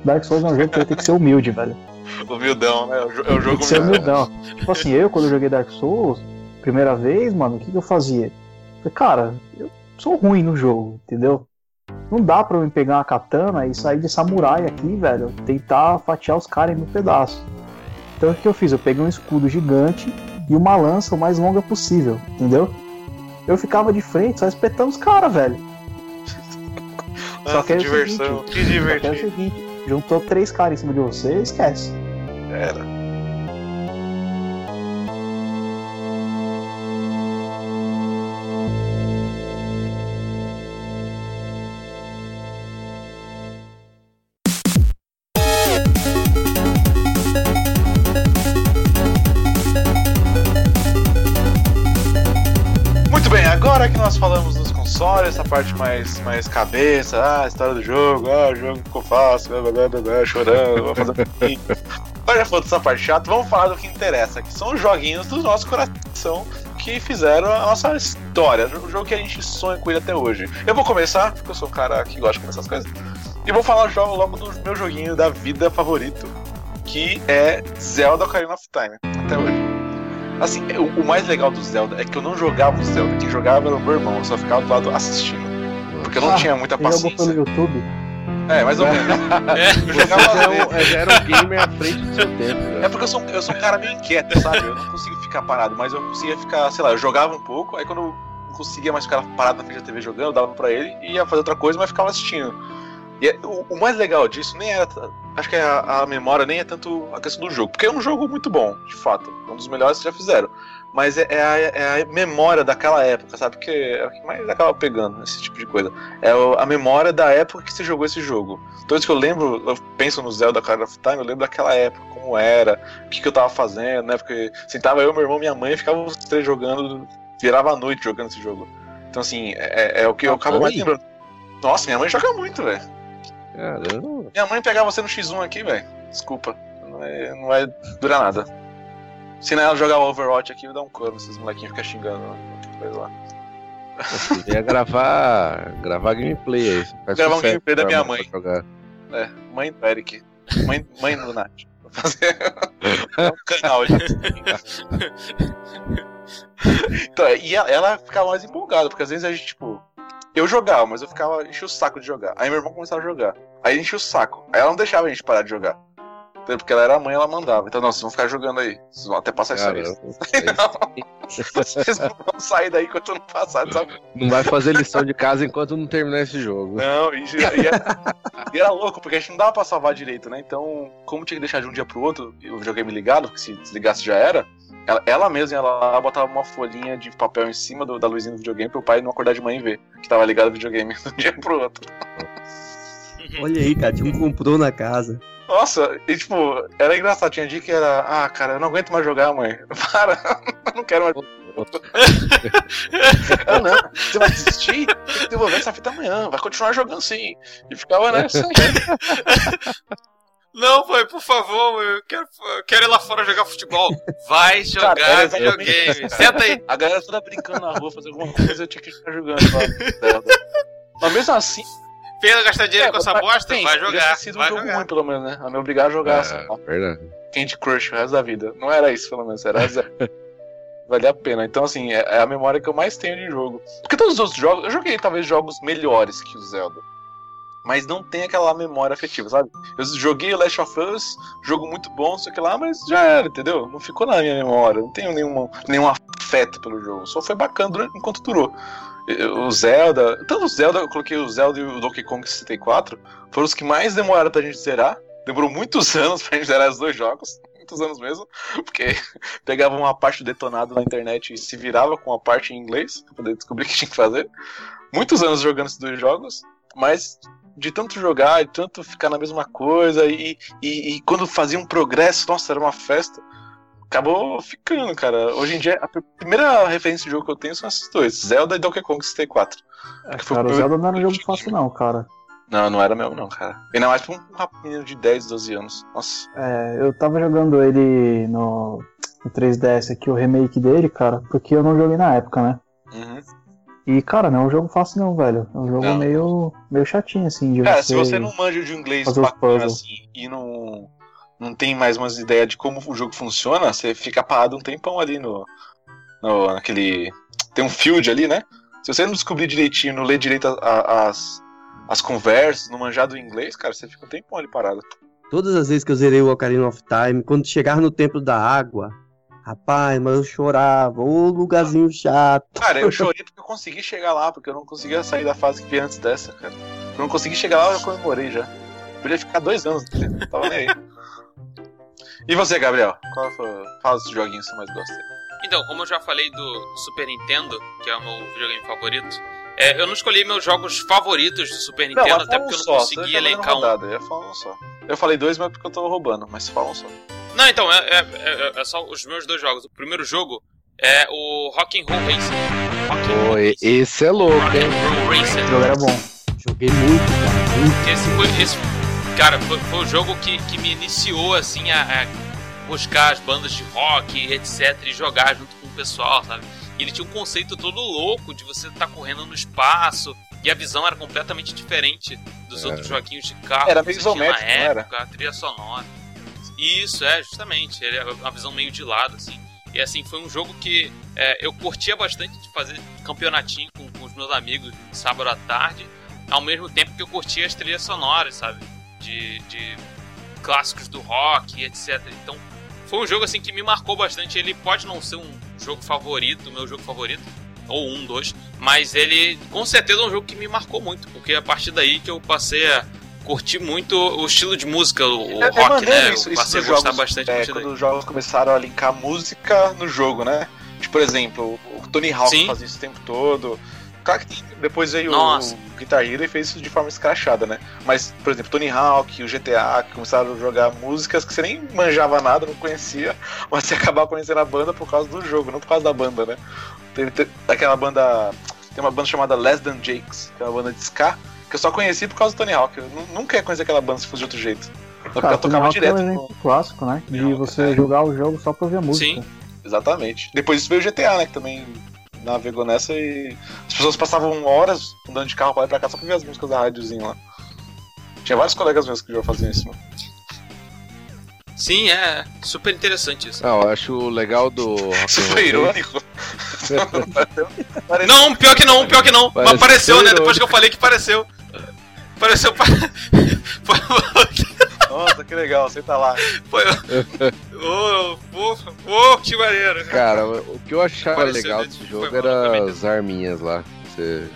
S3: Dark Souls é um jogo que ele tem que ser humilde, velho.
S1: Humildão, né? É o É o
S3: Tem
S1: jogo
S3: que ser
S1: humildão.
S3: Tipo assim, eu quando eu joguei Dark Souls, primeira vez, mano, o que, que eu fazia? Falei, cara, eu sou ruim no jogo, entendeu? Não dá pra eu me pegar uma katana e sair de samurai aqui, velho. Tentar fatiar os caras em mil pedaços. Então o que eu fiz? Eu peguei um escudo gigante e uma lança o mais longa possível, entendeu? Eu ficava de frente só espetando os caras, velho. Só que é
S1: diversão,
S3: seguinte,
S1: que
S3: Só que é o
S1: divertido.
S3: seguinte, juntou três caras em cima de você, esquece.
S1: Era. Parte mais, mais cabeça, ah, história do jogo, ah, o jogo ficou fácil, blá, blá, blá, blá, chorando, vou fazer um. Agora já falou dessa parte chata, vamos falar do que interessa, que são os joguinhos do nosso coração que fizeram a nossa história, o jogo que a gente sonha com ele até hoje. Eu vou começar, porque eu sou um cara que gosta de começar as coisas, e vou falar jo- logo do meu joguinho da vida favorito, que é Zelda Ocarina of Time, até hoje. Assim, o, o mais legal do Zelda é que eu não jogava o Zelda, quem jogava era o meu irmão, eu só ficava do lado assistindo. Porque eu não
S3: Ah,
S1: tinha muita
S3: Você jogou pelo
S1: paciência.
S3: YouTube?
S1: É, mais ou menos. Eu
S4: Você
S1: jogava
S4: é um, já era um gamer à frente do seu tempo.
S1: É
S4: Já.
S1: porque eu sou, eu sou um cara meio inquieto, sabe? Eu não consigo ficar parado, mas eu conseguia ficar, sei lá, eu jogava um pouco, aí quando eu não conseguia mais ficar parado na frente da TV jogando, eu dava pra ele e ia fazer outra coisa, mas ficava assistindo. E é- o, o mais legal disso nem era. Acho que a, a memória nem é tanto a questão do jogo, porque é um jogo muito bom, de fato. Um dos melhores que já fizeram. Mas é, é a, é a memória daquela época, sabe? Porque é o que mais acaba pegando esse tipo de coisa. É a memória da época que você jogou esse jogo. Toda vez que eu lembro, eu penso no Zelda Ocarina of Time, eu lembro daquela época, como era, o que, que eu tava fazendo, né? Porque sentava eu, meu irmão, minha mãe, ficava os três jogando, virava a noite jogando esse jogo. Então, assim, é, é o que eu
S7: Ah,
S1: acabo mais lembrando. Nossa, minha mãe joga muito, velho.
S4: Caramba.
S1: Minha mãe pegar você no X1 aqui, velho. Desculpa. Não vai, não vai durar nada. Se não ela jogar o Overwatch aqui, eu dar um cano, esses molequinhos ficam xingando. Coisa lá.
S4: Você ia gravar, gravar gameplay aí. Faz
S1: Gravar um gameplay da minha mãe.
S4: jogar.
S1: É, mãe do Eric. Mãe, mãe do Nath. Vou fazer é um canal de. então, e ela, ela ficava mais empolgada, porque às vezes a gente, tipo. Eu jogava, mas eu ficava. enchia o saco de jogar. Aí meu irmão começava a jogar. Aí enchia o saco. Aí ela não deixava a gente parar de jogar. Porque ela era a mãe, ela mandava. Então, não, vocês vão ficar jogando aí. Vocês vão até passar isso aí.
S4: Caramba.
S1: Vocês não vão sair daí enquanto não passar, sabe?
S4: Não vai fazer lição de casa enquanto não terminar esse jogo.
S1: Não, e, e era, e era louco, porque a gente não dava pra salvar direito, né? Então, como tinha que deixar de um dia pro outro, e o videogame ligado, porque se desligasse já era, ela, ela mesma, ela lá botava uma folhinha de papel em cima do- da luzinha do videogame pro pai não acordar de manhã e ver que tava ligado o videogame de um dia pro outro.
S7: Olha aí, cara, tinha um comprou na casa.
S1: Nossa, e tipo, era engraçado, tinha dia que era, ah, cara, eu não aguento mais jogar, mãe. Para, eu não quero mais. ah, não, você vai desistir? Tem que devolver essa fita amanhã, vai continuar jogando sim. E ficava nessa.
S2: Não, pai, por favor, eu quero, eu quero ir lá fora jogar futebol. Vai jogar
S1: Cara, exatamente
S2: videogame. Senta aí.
S1: A galera toda brincando na rua, fazer alguma coisa, eu tinha que ficar jogando lá. Mas mesmo assim.
S2: Pensa gastar dinheiro com essa bosta?
S1: tem,
S2: Vai jogar.
S1: ter sido um
S2: Vai
S1: jogo
S2: jogar.
S1: ruim, pelo menos, né? A me obrigar a jogar essa
S4: É, verdade.
S1: Candy Crush o resto da vida. Não era isso, pelo menos, era zero. Valia a pena. Então, assim, é é a memória que eu mais tenho de jogo. Porque todos os outros jogos, eu joguei talvez jogos melhores que o Zelda. Mas não tem aquela memória afetiva, sabe? Eu joguei o Last of Us, jogo muito bom, sei que lá, mas já era, entendeu? Não ficou na minha memória. Não tenho nenhuma, nenhum afeto pelo jogo. Só foi bacana durante, enquanto durou. O Zelda. Tanto o Zelda, eu coloquei o Zelda e o Donkey Kong 64. Foram os que mais demoraram pra gente zerar. Demorou muitos anos pra gente zerar os dois jogos. Muitos anos mesmo. Porque pegava uma parte detonada na internet e se virava com a parte em inglês. Pra poder descobrir o que tinha que fazer. Muitos anos jogando esses dois jogos. Mas de tanto jogar, de tanto ficar na mesma coisa. E, e, e quando fazia um progresso, nossa, era uma festa. Acabou ficando, cara. Hoje em dia, a pr- primeira referência de jogo que eu tenho são esses dois: Zelda e Donkey Kong 64.
S3: É, cara,
S1: o
S3: Zelda não era um jogo fácil, não, cara.
S1: Não, não era meu, não, cara. Ainda mais pra um menino de 10, 12 anos. Nossa.
S3: É, eu tava jogando ele no, no 3DS aqui, o remake dele, cara, porque eu não joguei na época, né?
S1: Uhum.
S3: E, cara, não é um jogo fácil, não, velho. É um jogo
S1: Não.
S3: meio, meio chatinho, assim, de
S1: Cara,
S3: você.
S1: se você não manja de inglês bacana assim e não, não tem mais umas ideias de como o jogo funciona, você fica parado um tempão ali no, no. naquele. Tem um field ali, né? Se você não descobrir direitinho, não ler direito a- a- as, as conversas, não manjar do inglês, cara, você fica um tempão ali parado.
S7: Todas as vezes que eu zerei o Ocarina of Time, quando chegar no Templo da Água, Rapaz, mas eu chorava. Ô, lugarzinho chato.
S1: Cara, eu chorei porque eu consegui chegar lá, porque eu não conseguia sair da fase que vi antes dessa, cara. Eu não consegui chegar lá, eu comemorei já. Podia ficar dois anos, não tava nem aí. E você, Gabriel? Qual fala dos joguinhos que você mais gosta?
S2: Então, como eu já falei do Super Nintendo, que é o meu videogame favorito, é, eu não escolhi meus jogos favoritos do Super Nintendo, até porque eu não
S1: só,
S2: consegui
S1: tá
S2: elencar um.
S1: Eu ia falar um só. Eu falei dois, mas porque eu tô roubando, mas fala um só.
S2: Não, então, é, é- é- é só os meus dois jogos. O primeiro jogo é o Rock'n'Roll Racing. Rock'n'Roll
S4: Pô,
S2: Racing.
S4: esse é louco, hein?
S2: Rock'n'Roll Racing.
S3: O jogo era bom.
S7: Joguei muito, cara. Muito.
S2: Esse foi, esse, cara, foi, foi o jogo que, que me iniciou, assim, a, a buscar as bandas de rock, etc, e jogar junto com o pessoal, sabe? E ele tinha um conceito todo louco de você estar correndo no espaço, e a visão era completamente diferente dos
S4: É.
S2: outros joguinhos de carro.
S1: Era
S2: que
S1: meio isométrico,
S2: na
S1: era?
S2: época, a trilha sonora. Isso, é, justamente. Ele é uma visão meio de lado, assim. E assim, foi um jogo que é, eu curtia bastante de fazer campeonatinho com, com os meus amigos sábado à tarde, ao mesmo tempo que eu curtia as trilhas sonoras, sabe? De, de clássicos do rock, etc. Então, foi um jogo assim que me marcou bastante. Ele pode não ser um jogo favorito, meu jogo favorito, ou um, dois, mas ele com certeza é um jogo que me marcou muito, porque é a partir daí que eu passei a curtir muito o estilo de música, o,
S1: É- é
S2: rock, né?
S1: isso-
S2: eu
S1: isso
S2: passei a
S1: dos
S2: gostar
S1: jogos,
S2: bastante a
S1: É,
S2: partir daí.
S1: quando os jogos começaram a linkar música no jogo, né? Tipo, por exemplo, o Tony Hawk
S2: Sim.
S1: fazia isso o tempo todo. Claro que depois veio
S2: Nossa.
S1: o Guitar Hero e fez isso de forma escrachada, né? Mas, por exemplo, Tony Hawk, o GTA, que começaram a jogar músicas que você nem manjava nada, não conhecia, mas você acabava conhecendo a banda por causa do jogo, não por causa da banda, né? Tem, tem aquela banda. Tem uma banda chamada Less Than Jakes, que é uma banda de ska, que eu só conheci por causa do Tony Hawk. Eu nu- nunca ia conhecer aquela banda se fosse de outro jeito. Porque
S3: Cara,
S1: eu
S3: Tony
S1: tocava
S3: Hawk é
S1: direto.
S3: um
S1: com-
S3: clássico, né? De
S1: Hawk,
S3: você
S1: é.
S3: jogar o jogo só pra ouvir a música.
S2: Sim.
S1: Exatamente. Depois disso veio o GTA, né? Que também navegou nessa e as pessoas passavam horas andando de carro pra lá e pra cá só pra ver as músicas da rádiozinha lá. Tinha vários colegas meus que já faziam isso, mano.
S2: Sim, é super interessante isso.
S4: Não, eu acho legal do Racing-
S1: irônico.
S2: Não, pior que não, pior que não.
S4: Parece
S2: Mas apareceu, né?
S4: irônico.
S2: Depois que eu falei que apareceu. Apareceu.
S1: Nossa, que legal, senta lá.
S2: Foi. Ô, ô, ô, que maneiro.
S4: Cara, o que eu achava legal
S2: desse-
S4: jogo era as arminhas lá. Você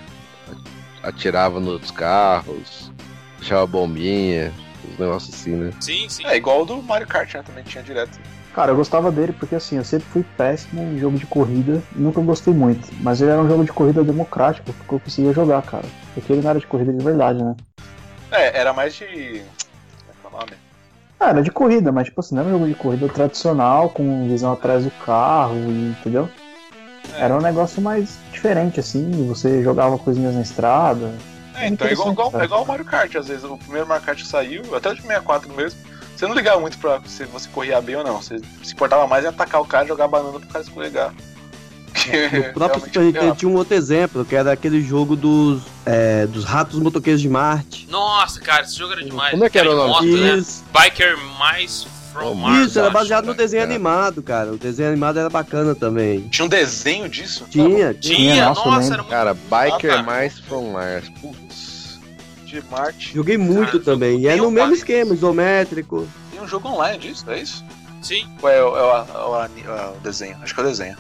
S4: atirava nos carros, deixava bombinha, os negócios assim, né?
S2: Sim, sim.
S1: É igual o do Mario Kart, né? Também tinha direto.
S3: Cara, eu gostava dele porque assim, eu sempre fui péssimo em jogo de corrida e nunca gostei muito. Mas ele era um jogo de corrida democrático, porque eu conseguia jogar, cara. Porque ele não era de corrida de verdade, né?
S1: É, era mais de. É é?
S3: Ah, era de corrida, mas tipo assim, não era um jogo de corrida tradicional, com visão atrás do carro, entendeu? Era um negócio mais diferente, assim, você jogava coisinhas na estrada.
S1: É, então é igual, igual, é igual o Mario Kart, às vezes. O primeiro Mario Kart que saiu, até o de 64 mesmo, você não ligava muito pra se você corria bem ou não. Você se importava mais em atacar o cara e jogar banana pro cara escorregar.
S7: No próprio Super Nintendo tinha um outro exemplo, que era aquele jogo dos, é, dos ratos motoqueiros de Marte.
S2: Nossa, cara, esse jogo era demais.
S4: Como é que era o nome?
S2: moto, né? Biker Mais from
S4: Oh,
S2: Mars.
S7: isso, era
S2: acho.
S7: baseado no
S4: né,
S7: desenho
S4: cara?
S7: animado, cara. O desenho animado era bacana também.
S1: Tinha um desenho disso?
S7: Tinha, tinha.
S2: Tinha,
S3: Nossa,
S2: nossa, era muito
S4: Cara, Biker
S2: Ah, tá.
S4: mais from Mars.
S1: Putz. De Marte.
S7: Joguei muito
S2: Cara,
S7: também. E é no
S1: um
S7: mesmo
S1: quadro-
S7: esquema, isométrico.
S1: Tem um jogo online disso, é isso?
S2: Sim,
S1: Ou é, o- é o, é o é o desenho? Acho que é o desenho.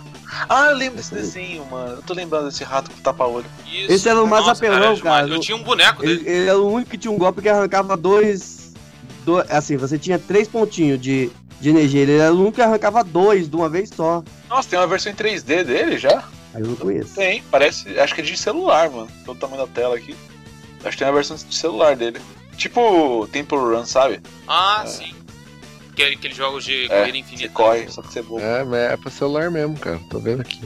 S1: Ah, eu lembro desse desenho, mano. Eu tô lembrando desse rato com tapa-olho.
S2: isso.
S7: Esse era o mais
S2: Nossa,
S7: apelão,
S2: demais.
S7: cara.
S2: Eu tinha um boneco
S7: Ele,
S2: dele.
S7: ele era o único que tinha um golpe que arrancava dois. do- assim, você tinha três pontinhos de, de energia. Ele era o único que arrancava dois de uma vez só.
S1: Nossa, tem uma versão em 3D dele já?
S7: Aí eu não conheço.
S1: Tem, parece. Acho que é de celular, mano. Pelo tamanho da tela aqui. Acho que tem uma versão de celular dele. Tipo Temple Run, sabe?
S2: Ah,
S1: É.
S2: sim. Aquele- Aqueles jogos de
S1: É,
S2: corrida
S1: Você
S2: infinita.
S1: corre, só que você voa.
S4: É, mas é pra celular mesmo, cara. Tô vendo aqui.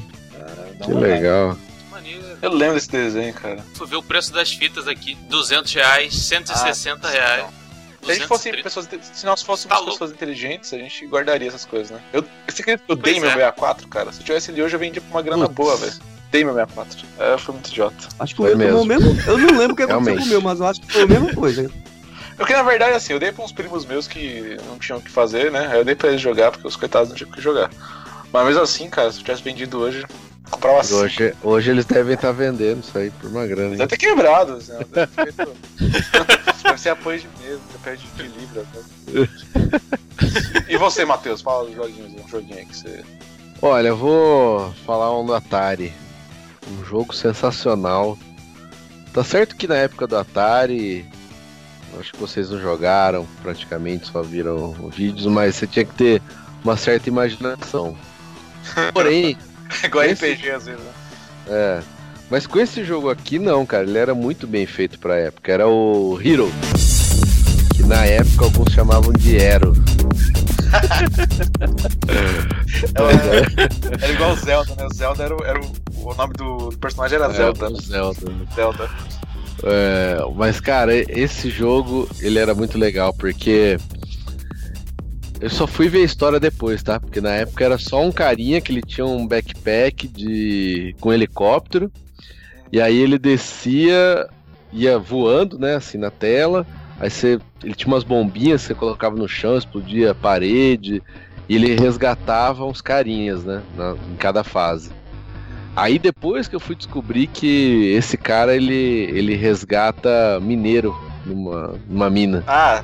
S1: Dá
S4: Que
S1: uma olhada.
S4: legal.
S2: Maneiro.
S1: Eu lembro desse desenho, cara.
S2: Fui ver o preço das fitas aqui: 200 reais, 160
S1: Ah,
S2: reais.
S1: Se a gente fosse
S2: 230.
S1: pessoas, se nós fôssemos
S2: Tá
S1: pessoas inteligentes, a gente guardaria essas coisas, né? Eu, você acredita que eu dei meu
S2: é.
S1: 64, cara? Se eu tivesse ele hoje, eu vendia por uma grana
S7: Putz.
S1: boa, velho. Dei meu 64. É, foi muito idiota.
S7: Acho que o
S4: Foi
S7: meu o mesmo. Eu não lembro o que aconteceu
S4: Realmente.
S7: com o meu, mas eu acho que foi a mesma coisa.
S1: Porque na verdade, assim, eu dei pra uns primos meus que não tinham o que fazer, né? Aí eu dei pra eles jogar, porque os coitados não tinham o que jogar. Mas mesmo assim, cara, se eu tivesse vendido hoje, comprava cinco.
S4: Hoje, hoje eles devem estar vendendo isso aí por uma grana. hein?
S1: Deve ter quebrado, assim, ó, deve ter feito- Deve ser apoio de mesa, deve de, de libra. né? E você, Matheus, fala dos joguinhos, um joguinho aí que você
S4: Olha, eu vou falar um do Atari. Um jogo sensacional. Tá certo que na época do Atari, acho que vocês não jogaram, praticamente só viram vídeos, mas você tinha que ter uma certa imaginação. Porém,
S1: Igual
S4: Esse-
S1: RPG às vezes, né?
S4: é. Mas com esse jogo aqui não, cara, ele era muito bem feito pra época. Era o Hero. Que na época alguns chamavam de Hero.
S1: Era, era igual o Zelda, né? O Zelda era, o- era o, o nome do, personagem era Zelda.
S4: É, o Zelda.
S1: Zelda.
S4: É, mas, cara, esse jogo, ele era muito legal, porque eu só fui ver a história depois, tá? Porque na época era só um carinha que ele tinha um backpack de com helicóptero, e aí ele descia, ia voando, né, assim, na tela, aí você, ele tinha umas bombinhas, você colocava no chão, explodia a parede, e ele resgatava uns carinhas, né, na- em cada fase. Aí depois que eu fui descobrir que esse cara ele, ele resgata mineiro numa, numa mina.
S1: Ah,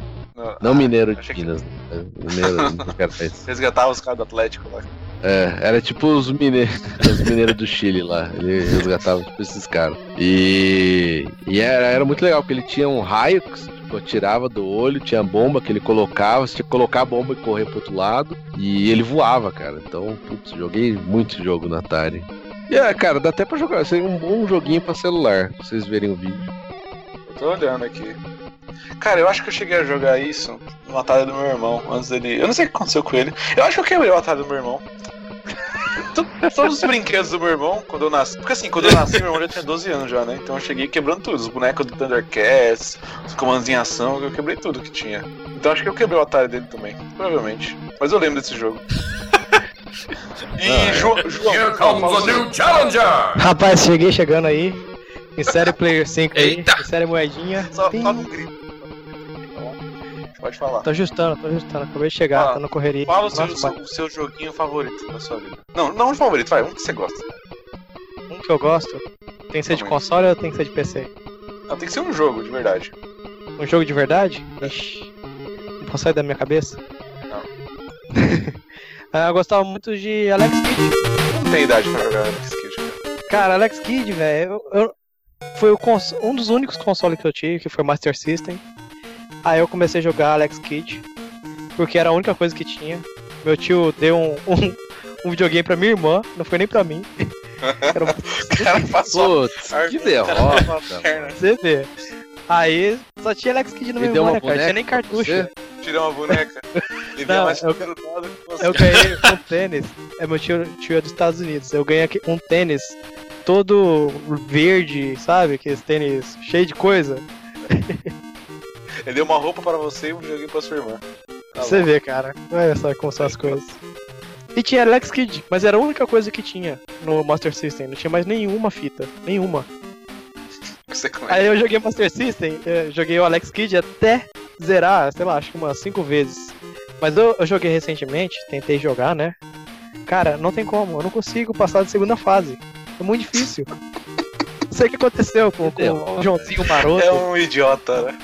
S4: Não
S1: ah,
S4: mineiro de
S1: achei que-
S4: Minas. né? Mineiro não quero fazer isso.
S1: resgatava os caras do Atlético lá.
S4: É, era tipo os mineiros, os mineiros do Chile lá. Ele resgatava tipo esses caras. E, e era, era muito legal, porque ele tinha um raio que tipo, atirava do olho, tinha bomba que ele colocava, você tinha que colocar a bomba e correr pro outro lado. E ele voava, cara. Então, putz, joguei muito jogo no Atari. E é, cara, dá até pra jogar. Seria um bom joguinho pra celular, pra vocês verem o vídeo.
S1: Eu tô olhando aqui. Cara, eu acho que eu cheguei a jogar isso no Atari do meu irmão, antes dele. Eu não sei o que aconteceu com ele. Eu acho que eu quebrei o Atari do meu irmão. To- Todos os brinquedos do meu irmão, quando eu nasci. Porque assim, quando eu nasci, meu irmão já tinha 12 anos já, né? Então eu cheguei quebrando tudo. Os bonecos do Thundercats, os comandos em ação, eu quebrei tudo que tinha. Então acho que eu quebrei o Atari dele também, provavelmente. Mas eu lembro desse jogo. E
S4: Ah, é.
S1: João,
S8: Here
S1: fala-
S8: comes a new challenger!
S9: Rapaz, cheguei chegando aí. Insere Player 5 aí.
S2: Eita.
S9: Insere moedinha.
S1: Só, só. Tá bom? Pode falar.
S9: Tô ajustando, tô ajustando. Acabei de chegar,
S1: Fala.
S9: tô na correria.
S1: Fala o seu, o seu joguinho favorito da sua vida. Não, não o favorito, vai, um que você gosta.
S9: Um que eu gosto. Tem que ser de
S1: Também.
S9: console ou tem que ser de PC?
S1: Não, tem que ser um jogo, de verdade.
S9: Um jogo de verdade? Ixi. Não sair da minha cabeça?
S1: Não.
S9: Ah, eu gostava muito de Alex Kidd.
S1: Não tem idade pra jogar Alex Kidd, cara.
S9: Cara, Alex Kidd, velho, eu, eu- foi o cons- um dos únicos consoles que eu tive, que foi Master System. Aí eu comecei a jogar Alex Kidd, porque era a única coisa que tinha. Meu tio deu um, um, um videogame pra minha irmã, não foi nem pra mim. Era um-
S1: O cara passou
S4: Putz, que derrota.
S9: Você vê. Aí só tinha Alex Kidd
S4: deu uma
S9: memória, cara. Tinha nem cartucho.
S4: você?
S1: Tirou uma boneca. E
S9: Não,
S1: mais
S9: eu-
S1: grudado que você.
S9: Eu ganhei um tênis. É meu tio, tio é dos Estados Unidos. Eu ganhei aqui um tênis todo verde, sabe? Aqueles tênis cheio de coisa.
S1: Ele deu uma roupa pra você e um joguinho pra sua irmã. Tá
S9: Você
S1: bom.
S9: vê, cara. Olha só como são as coisas. E tinha Alex Kidd, mas era a única coisa que tinha no Master System. Não tinha mais nenhuma fita. Nenhuma.
S1: Você conhece.
S9: Aí eu joguei Master System, eu joguei o Alex Kidd até zerar, sei lá, acho que umas 5 vezes. Mas eu, eu joguei recentemente, tentei jogar, né? Cara, não tem como, eu não consigo passar da segunda fase. É muito difícil. Não sei o que aconteceu com, com o Joãozinho Maroto.
S1: É um idiota, né?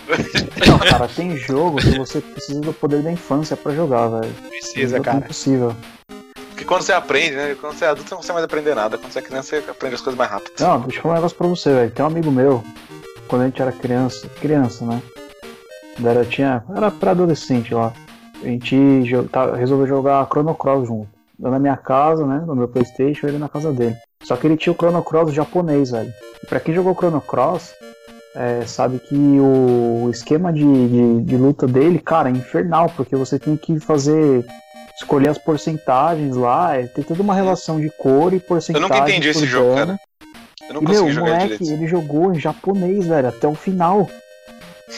S3: Não, cara, tem jogo que você precisa do poder da infância pra jogar, velho.
S9: Precisa,
S3: É
S9: cara.
S3: impossível.
S1: Porque quando você aprende, né? Quando você é adulto, você não consegue mais aprender nada. Quando você é criança, você aprende as coisas mais rápido.
S3: Não, deixa eu falar um negócio pra você, velho. Tem um amigo meu, quando a gente era criança, criança, né? Era, tinha, era pra adolescente lá. A gente resolveu jogar Chrono Cross junto. Eu na minha casa, né? No meu Playstation, ele na casa dele. Só que ele tinha o Chrono Cross japonês, velho. E pra quem jogou Chrono Cross, é, sabe que o esquema de, de, de luta dele, cara, é infernal, porque você tem que fazer. Escolher as porcentagens lá, é, tem toda uma relação de cor e
S1: Eu
S3: porcentagem.
S1: nunca entendi esse jogo, cara. Eu não
S3: E meu,
S1: jogar
S3: moleque,
S1: direito.
S3: ele jogou em japonês, velho, até o final.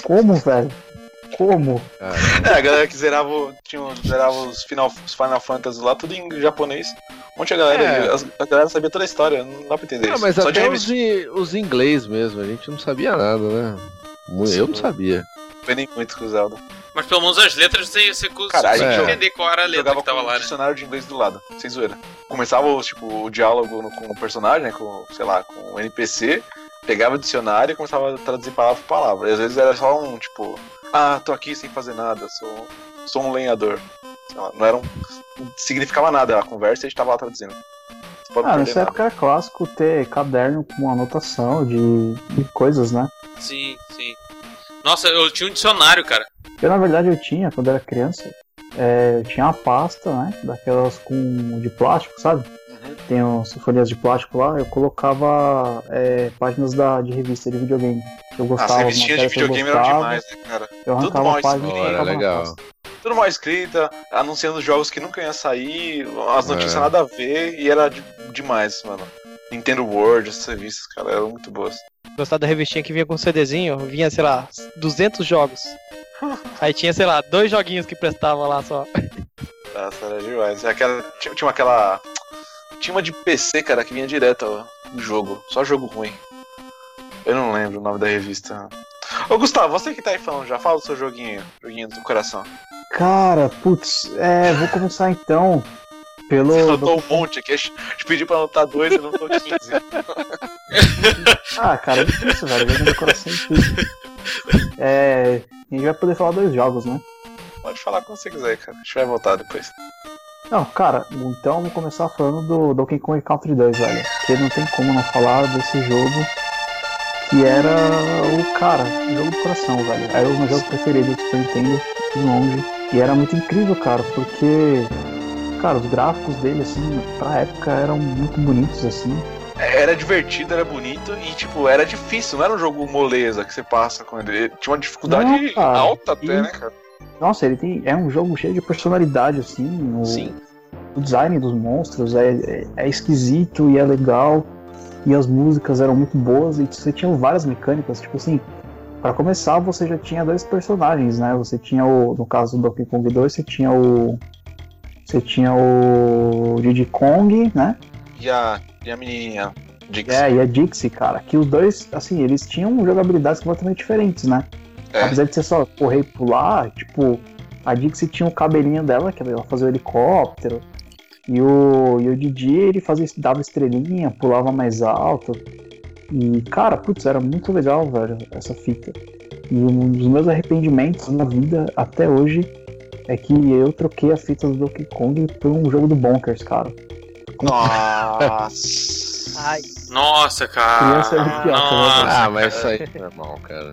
S3: Como, velho? Como?
S1: É, a galera que zerava, tinha, zerava os Final, os Final Fantasy lá, tudo em japonês. Onde a galera,
S4: É.
S1: as- a galera sabia toda a história, não dá pra entender isso.
S4: mas
S1: Só de
S4: até os, os inglês mesmo, a gente não sabia nada, né? Eu não sabia.
S1: aprendi muito com o Zelda.
S2: Mas pelo menos as letras você, você conseguia
S4: gente
S2: entender qual era a letra
S1: Jogava
S2: que tava lá,
S1: um
S2: né?
S1: dicionário de inglês do lado, sem zoeira. Começava o, tipo, o diálogo no- com o personagem, né, com, sei lá, com o NPC, pegava o dicionário e começava a traduzir palavra por palavra. E às vezes era só um, tipo, ah, tô aqui sem fazer nada, sou, sou um lenhador. Não era um, não significava nada a conversa e a gente tava lá traduzindo.
S3: Ah, nessa
S1: nada.
S3: época era clássico ter caderno com anotação de, de coisas, né?
S2: Sim, sim. Nossa, eu tinha um dicionário, cara.
S3: Eu, na verdade, eu tinha, quando era criança, é, eu tinha uma pasta, né? Daquelas com de plástico, sabe?
S1: Uhum.
S3: Tem as folhas de plástico lá, eu colocava é, páginas da, de revista de videogame. Eu
S1: As
S3: gostava,
S1: revistinhas de videogame eram demais, né, cara?
S3: Eu
S1: Tudo
S3: arrancava
S1: mal
S3: a página e na
S4: legal.
S1: Tudo mal escrita, anunciando jogos que nunca iam sair, as notícias
S4: É.
S1: nada a ver, e era de- demais, mano. Nintendo World, essas revistas, cara, eram muito boas.
S9: Gostava da revistinha que vinha com um CDzinho, vinha, sei lá, 200 jogos. Aí tinha, sei lá, dois joguinhos que prestava lá só.
S1: Nossa, era demais. Aquela, tinha, tinha aquela. Tinha uma de PC, cara, que vinha direto ó, no jogo. Só jogo ruim. Eu não lembro o nome da revista. Ô Gustavo, você que tá aí falando já, fala do seu joguinho, joguinho do coração.
S3: Cara, putz, é, vou começar então pelo.
S1: Você anotou um monte aqui, a gente pediu pra anotar dois e anotou 15.
S3: Ah, cara, é difícil, velho. Jogo do coração é difícil. É. A gente vai poder falar dois jogos, né?
S1: Pode falar quando você quiser, cara. A gente vai voltar depois.
S3: Não, cara, então eu vou começar falando do Donkey Kong Country 2, velho. Porque não tem como não falar desse jogo que era o cara, o jogo do coração, velho. Era o meu jogo preferido do Super Nintendo, de longe. E era muito incrível, cara, porque, cara, os gráficos dele, assim, pra época eram muito bonitos, assim.
S1: Era divertido, era bonito e, tipo, era difícil, não era um jogo moleza que você passa com ele. Tinha uma dificuldade
S3: Não,
S1: alta até,
S3: E-
S1: né, cara?
S3: Nossa, ele tem. É um jogo cheio de personalidade, assim. O,
S1: Sim.
S3: o design dos monstros é, é, é esquisito e é legal. E as músicas eram muito boas e você tinha várias mecânicas, tipo assim. Pra começar, você já tinha dois personagens, né? Você tinha o. No caso do Donkey Kong 2, você tinha o. Você tinha o Diddy Kong, né?
S1: E a, e a menininha, Dix.
S3: É, e a Dixie, cara. Que os dois, assim, eles tinham jogabilidades completamente diferentes, né?
S1: É.
S3: Apesar de ser só correr e pular, tipo, a Dixie tinha o cabelinho dela, que ela fazia o helicóptero. E o, e o Didi, ele fazia, dava estrelinha, pulava mais alto. E, cara, putz, era muito legal, velho, essa fita. E um dos meus arrependimentos na vida, até hoje, é que eu troquei a fita do Donkey Kong por um jogo do Bonkers, cara.
S1: Nossa.
S9: Ai.
S2: Nossa, cara.
S3: Criança é idiota, né,
S2: Nossa,
S4: Ah, mas isso aí é normal, cara.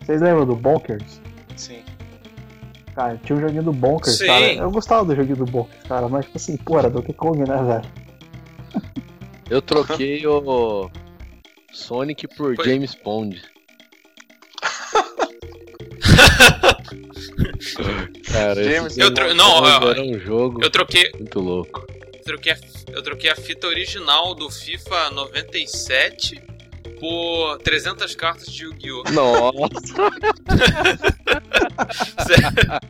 S3: Vocês lembram do Bonkers?
S1: Sim.
S3: Cara, tinha um joguinho do Bonkers,
S2: Sim.
S3: cara. Eu gostava do joguinho do Bonkers, cara, mas tipo assim, pô, era Donkey Kong, né, velho?
S4: Eu troquei o Sonic por
S2: Foi-
S4: James Bond. Cara,
S1: James-
S2: Eu tro- não, ó,
S4: um jogo
S2: Eu troquei,
S4: muito louco.
S2: troquei a, eu troquei a fita original do FIFA 97 por 300 cartas de Yu-Gi-Oh!
S4: Nossa,
S2: Sério,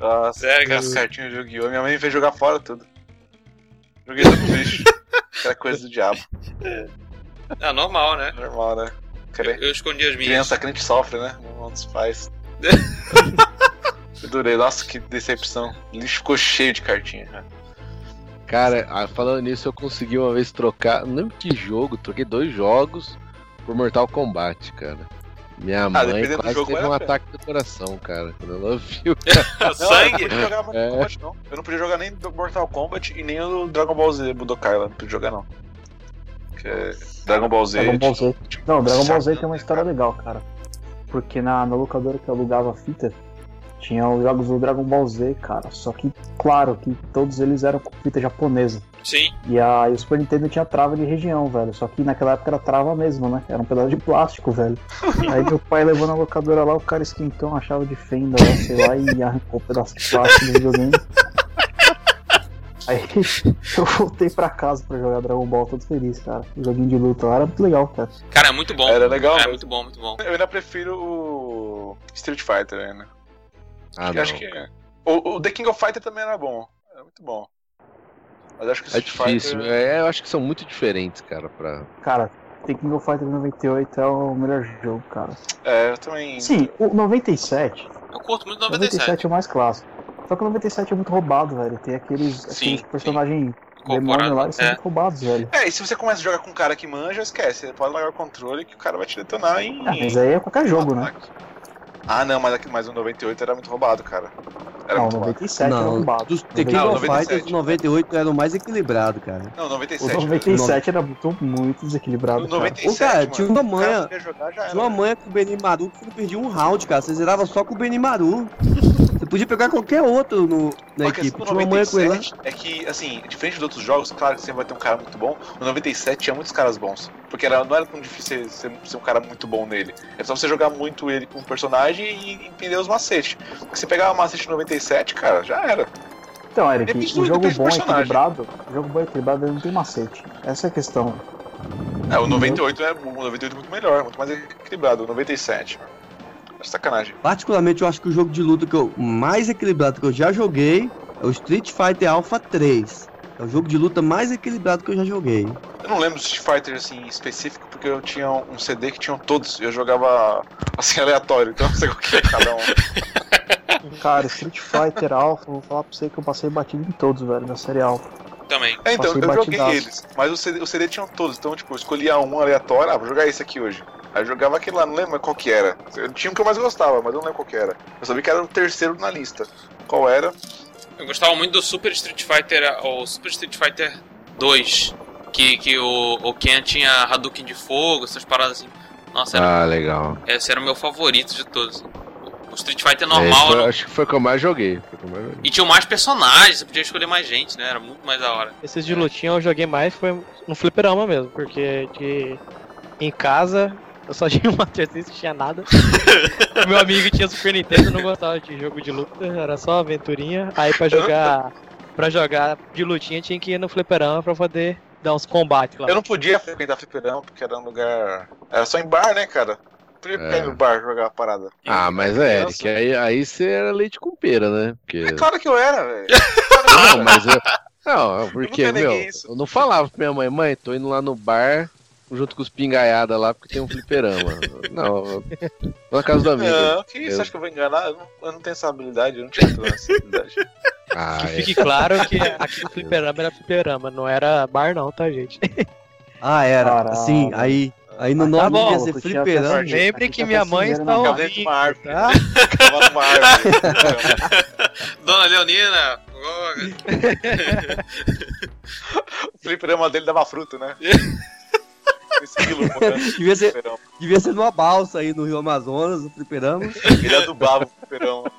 S1: Nossa,
S2: Sério, cara.
S1: cartinhas de Yu-Gi-Oh! Minha mãe me fez jogar fora tudo. Joguei tudo lixo. Era coisa do diabo.
S2: É normal, né?
S1: Normal, né?
S2: Eu, eu escondi as minhas.
S1: Criança crente sofre, né? Um dos pais. Eu Adorei, nossa, que decepção. O lixo ficou cheio de cartinha. né?
S4: cara, ah, falando nisso, eu consegui uma vez trocar. Não lembro que jogo, troquei dois jogos por Mortal Kombat, cara. Minha mãe
S1: Ah, do
S4: quase
S1: jogo,
S4: teve um ataque do coração, cara, quando ela viu.
S1: Não, eu não
S2: Sangue?
S1: podia jogar Mortal
S4: É.
S1: Kombat, não. Eu não podia jogar nem do Mortal Kombat e nem o Dragon Ball Z Budokai lá. Não podia jogar, não. Porque Dragon Ball Z.
S3: Dragon Ball Z.
S1: tipo,
S3: Não, Dragon Ball Z tem uma
S1: né,
S3: história
S1: cara?
S3: legal, cara. Porque na, na locadora que eu alugava a fita, tinha os jogos do Dragon Ball Z, cara. Só que, claro, que todos eles eram com fita japonesa.
S2: Sim.
S3: E a e o Super Nintendo tinha trava de região, velho. Só que naquela época era trava mesmo, né? Era um pedaço de plástico, velho. Aí meu pai levou na locadora lá, o cara esquentou uma chave de fenda lá, sei lá, e arrancou um pedaço de plástico do videogame. Aí eu voltei pra casa pra jogar Dragon Ball todo feliz, cara. O joguinho de luta lá era muito legal, cara.
S2: Cara, é muito bom.
S1: Era legal
S2: É
S1: mesmo.
S2: muito bom, muito bom.
S1: Eu ainda prefiro o Street Fighter, né?
S4: Ah,
S1: Eu
S4: não.
S1: acho que é. O, o The King of Fighter também era bom. Era muito bom. Mas acho que o
S4: É
S1: Street
S4: difícil.
S1: Fighter.
S4: É, eu acho que são muito diferentes, cara, pra.
S3: Cara, The King of Fighters 98 é o melhor jogo, cara.
S1: É, eu também.
S3: Sim, o 97.
S2: Eu curto muito
S3: 97
S2: 97.
S3: é o mais clássico. Só que o 97 é muito roubado, velho. Tem aqueles,
S2: Sim,
S3: aqueles personagens demônio
S2: Incorporado,
S3: lá que são
S2: é.
S3: muito roubados, velho.
S1: É, e se você começa a jogar com um cara que manja, esquece. Você pode largar o controle que o cara vai te detonar em.
S3: Ah, mas aí é qualquer jogo, né?
S1: Ah, não, mas, aqui- mas o 98 era muito roubado, cara. Era
S3: Não,
S1: muito roubado.
S3: 97 era
S7: Não,
S3: roubado.
S7: dos
S1: Não,
S7: of
S1: 97.
S7: Fighters, o 98 era o mais equilibrado, cara.
S1: Não,
S3: O
S1: 97.
S3: 97 era muito, muito desequilibrado. Cara.
S1: 97,
S7: Ô, cara,
S1: mano,
S7: tinha uma
S1: o cara
S7: manha-
S1: jogar, era.
S7: Tinha uma manha com o Benimaru que não perdia um round, cara. Você zerava só com o Benimaru. Você podia pegar qualquer outro no, na
S1: A
S7: equipe.
S1: questão do
S7: Tinha uma manha com ele lá.
S1: 97 é que, assim, diferente de outros jogos, claro que sempre vai ter um cara muito bom. No 97 tinha muitos caras bons. Porque era, não era tão difícil ser, ser um cara muito bom nele. É só você jogar muito ele com o personagem e entender os macetes. Porque você pegava macete no 97, cara, já era.
S3: Então, Eric,
S1: Depende
S3: o
S1: do-
S3: jogo
S1: do
S3: bom é
S1: personagem.
S3: equilibrado, o jogo bom é equilibrado ele não tem macete. Essa é a questão.
S1: É, o 98 é o 98 é muito melhor, muito mais equilibrado. O 97. Sacanagem.
S7: Particularmente, eu acho que o jogo de luta que eu mais equilibrado que eu já joguei é o Street Fighter Alpha 3. É o jogo de luta mais equilibrado que eu já joguei.
S1: Eu não lembro do Street Fighter assim específico, porque eu tinha um CD que tinham todos. Eu jogava assim aleatório, então eu não sei o que é cada um.
S3: Cara, Street Fighter Alpha, vou falar pra você que eu passei batido em todos, velho, na série Alpha.
S2: Também.
S1: É, então,
S3: Passei
S1: eu joguei
S3: batidaço.
S1: eles, mas o CD, o CD tinham todos, então, tipo, eu escolhia um aleatório, ah, vou jogar esse aqui hoje. Aí eu jogava aquele lá, não lembro qual que era. Eu tinha um que eu mais gostava, mas eu não lembro qual que era. Eu sabia que era o terceiro na lista. Qual era?
S2: Eu gostava muito do Super Street Fighter, o Super Street Fighter 2, que, que o, o Ken tinha Hadouken de fogo, essas paradas assim. Nossa, era,
S4: Ah, legal.
S2: esse era o meu favorito de todos. O Street Fighter normal
S4: foi-
S2: era-
S4: acho que foi o que eu mais joguei. Foi o que eu mais joguei.
S2: e tinha mais personagens, você podia escolher mais gente, né? Era muito mais da hora.
S9: Esses de lutinha eu joguei mais foi no fliperama mesmo, porque de em casa eu só tinha um Master System, não tinha nada. Meu amigo tinha Super Nintendo, não gostava de jogo de luta, era só aventurinha. Aí pra jogar para jogar de lutinha tinha que ir no fliperama pra poder dar uns combates lá.
S1: Eu não podia frequentar fliperama, porque era um lugar. Era só em bar, né, cara? Podia
S4: É.
S1: no bar jogar a parada.
S4: Ah, mas é, Eric, aí, aí você era leite com pera, né? Porque...
S1: É claro que eu era, velho.
S4: Não, mas eu. Não, porque,
S1: nunca
S4: meu,
S1: isso.
S4: eu não falava pra minha mãe, mãe, tô indo lá no bar junto com os pingaiada lá porque tem um fliperama. não, na casa do amigo.
S1: Não, que isso?
S4: Eu-
S1: Acho que eu vou enganar? Eu não, eu não tenho essa habilidade, eu não tinha essa habilidade.
S4: Ah,
S9: Que
S4: é.
S9: fique claro que aqui no fliperama era fliperama, não era bar não, tá gente?
S7: Ah, era.
S3: Caralho.
S7: Assim, aí, aí no
S3: Ah,
S7: nome
S3: tá bom,
S7: devia ser fliperama.
S9: Lembre que
S3: tá
S9: minha mãe está
S3: na
S1: Ficava dentro de
S9: ouvindo,
S1: uma árvore.
S9: tá?
S1: Ficava numa árvore.
S2: Dona Leonina!
S1: o fliperama dele dava fruto, né? Esquilo,
S7: Devia ser-. Devia ser numa balsa aí no Rio Amazonas, no fliperama.
S1: Ele adubava o fliperama.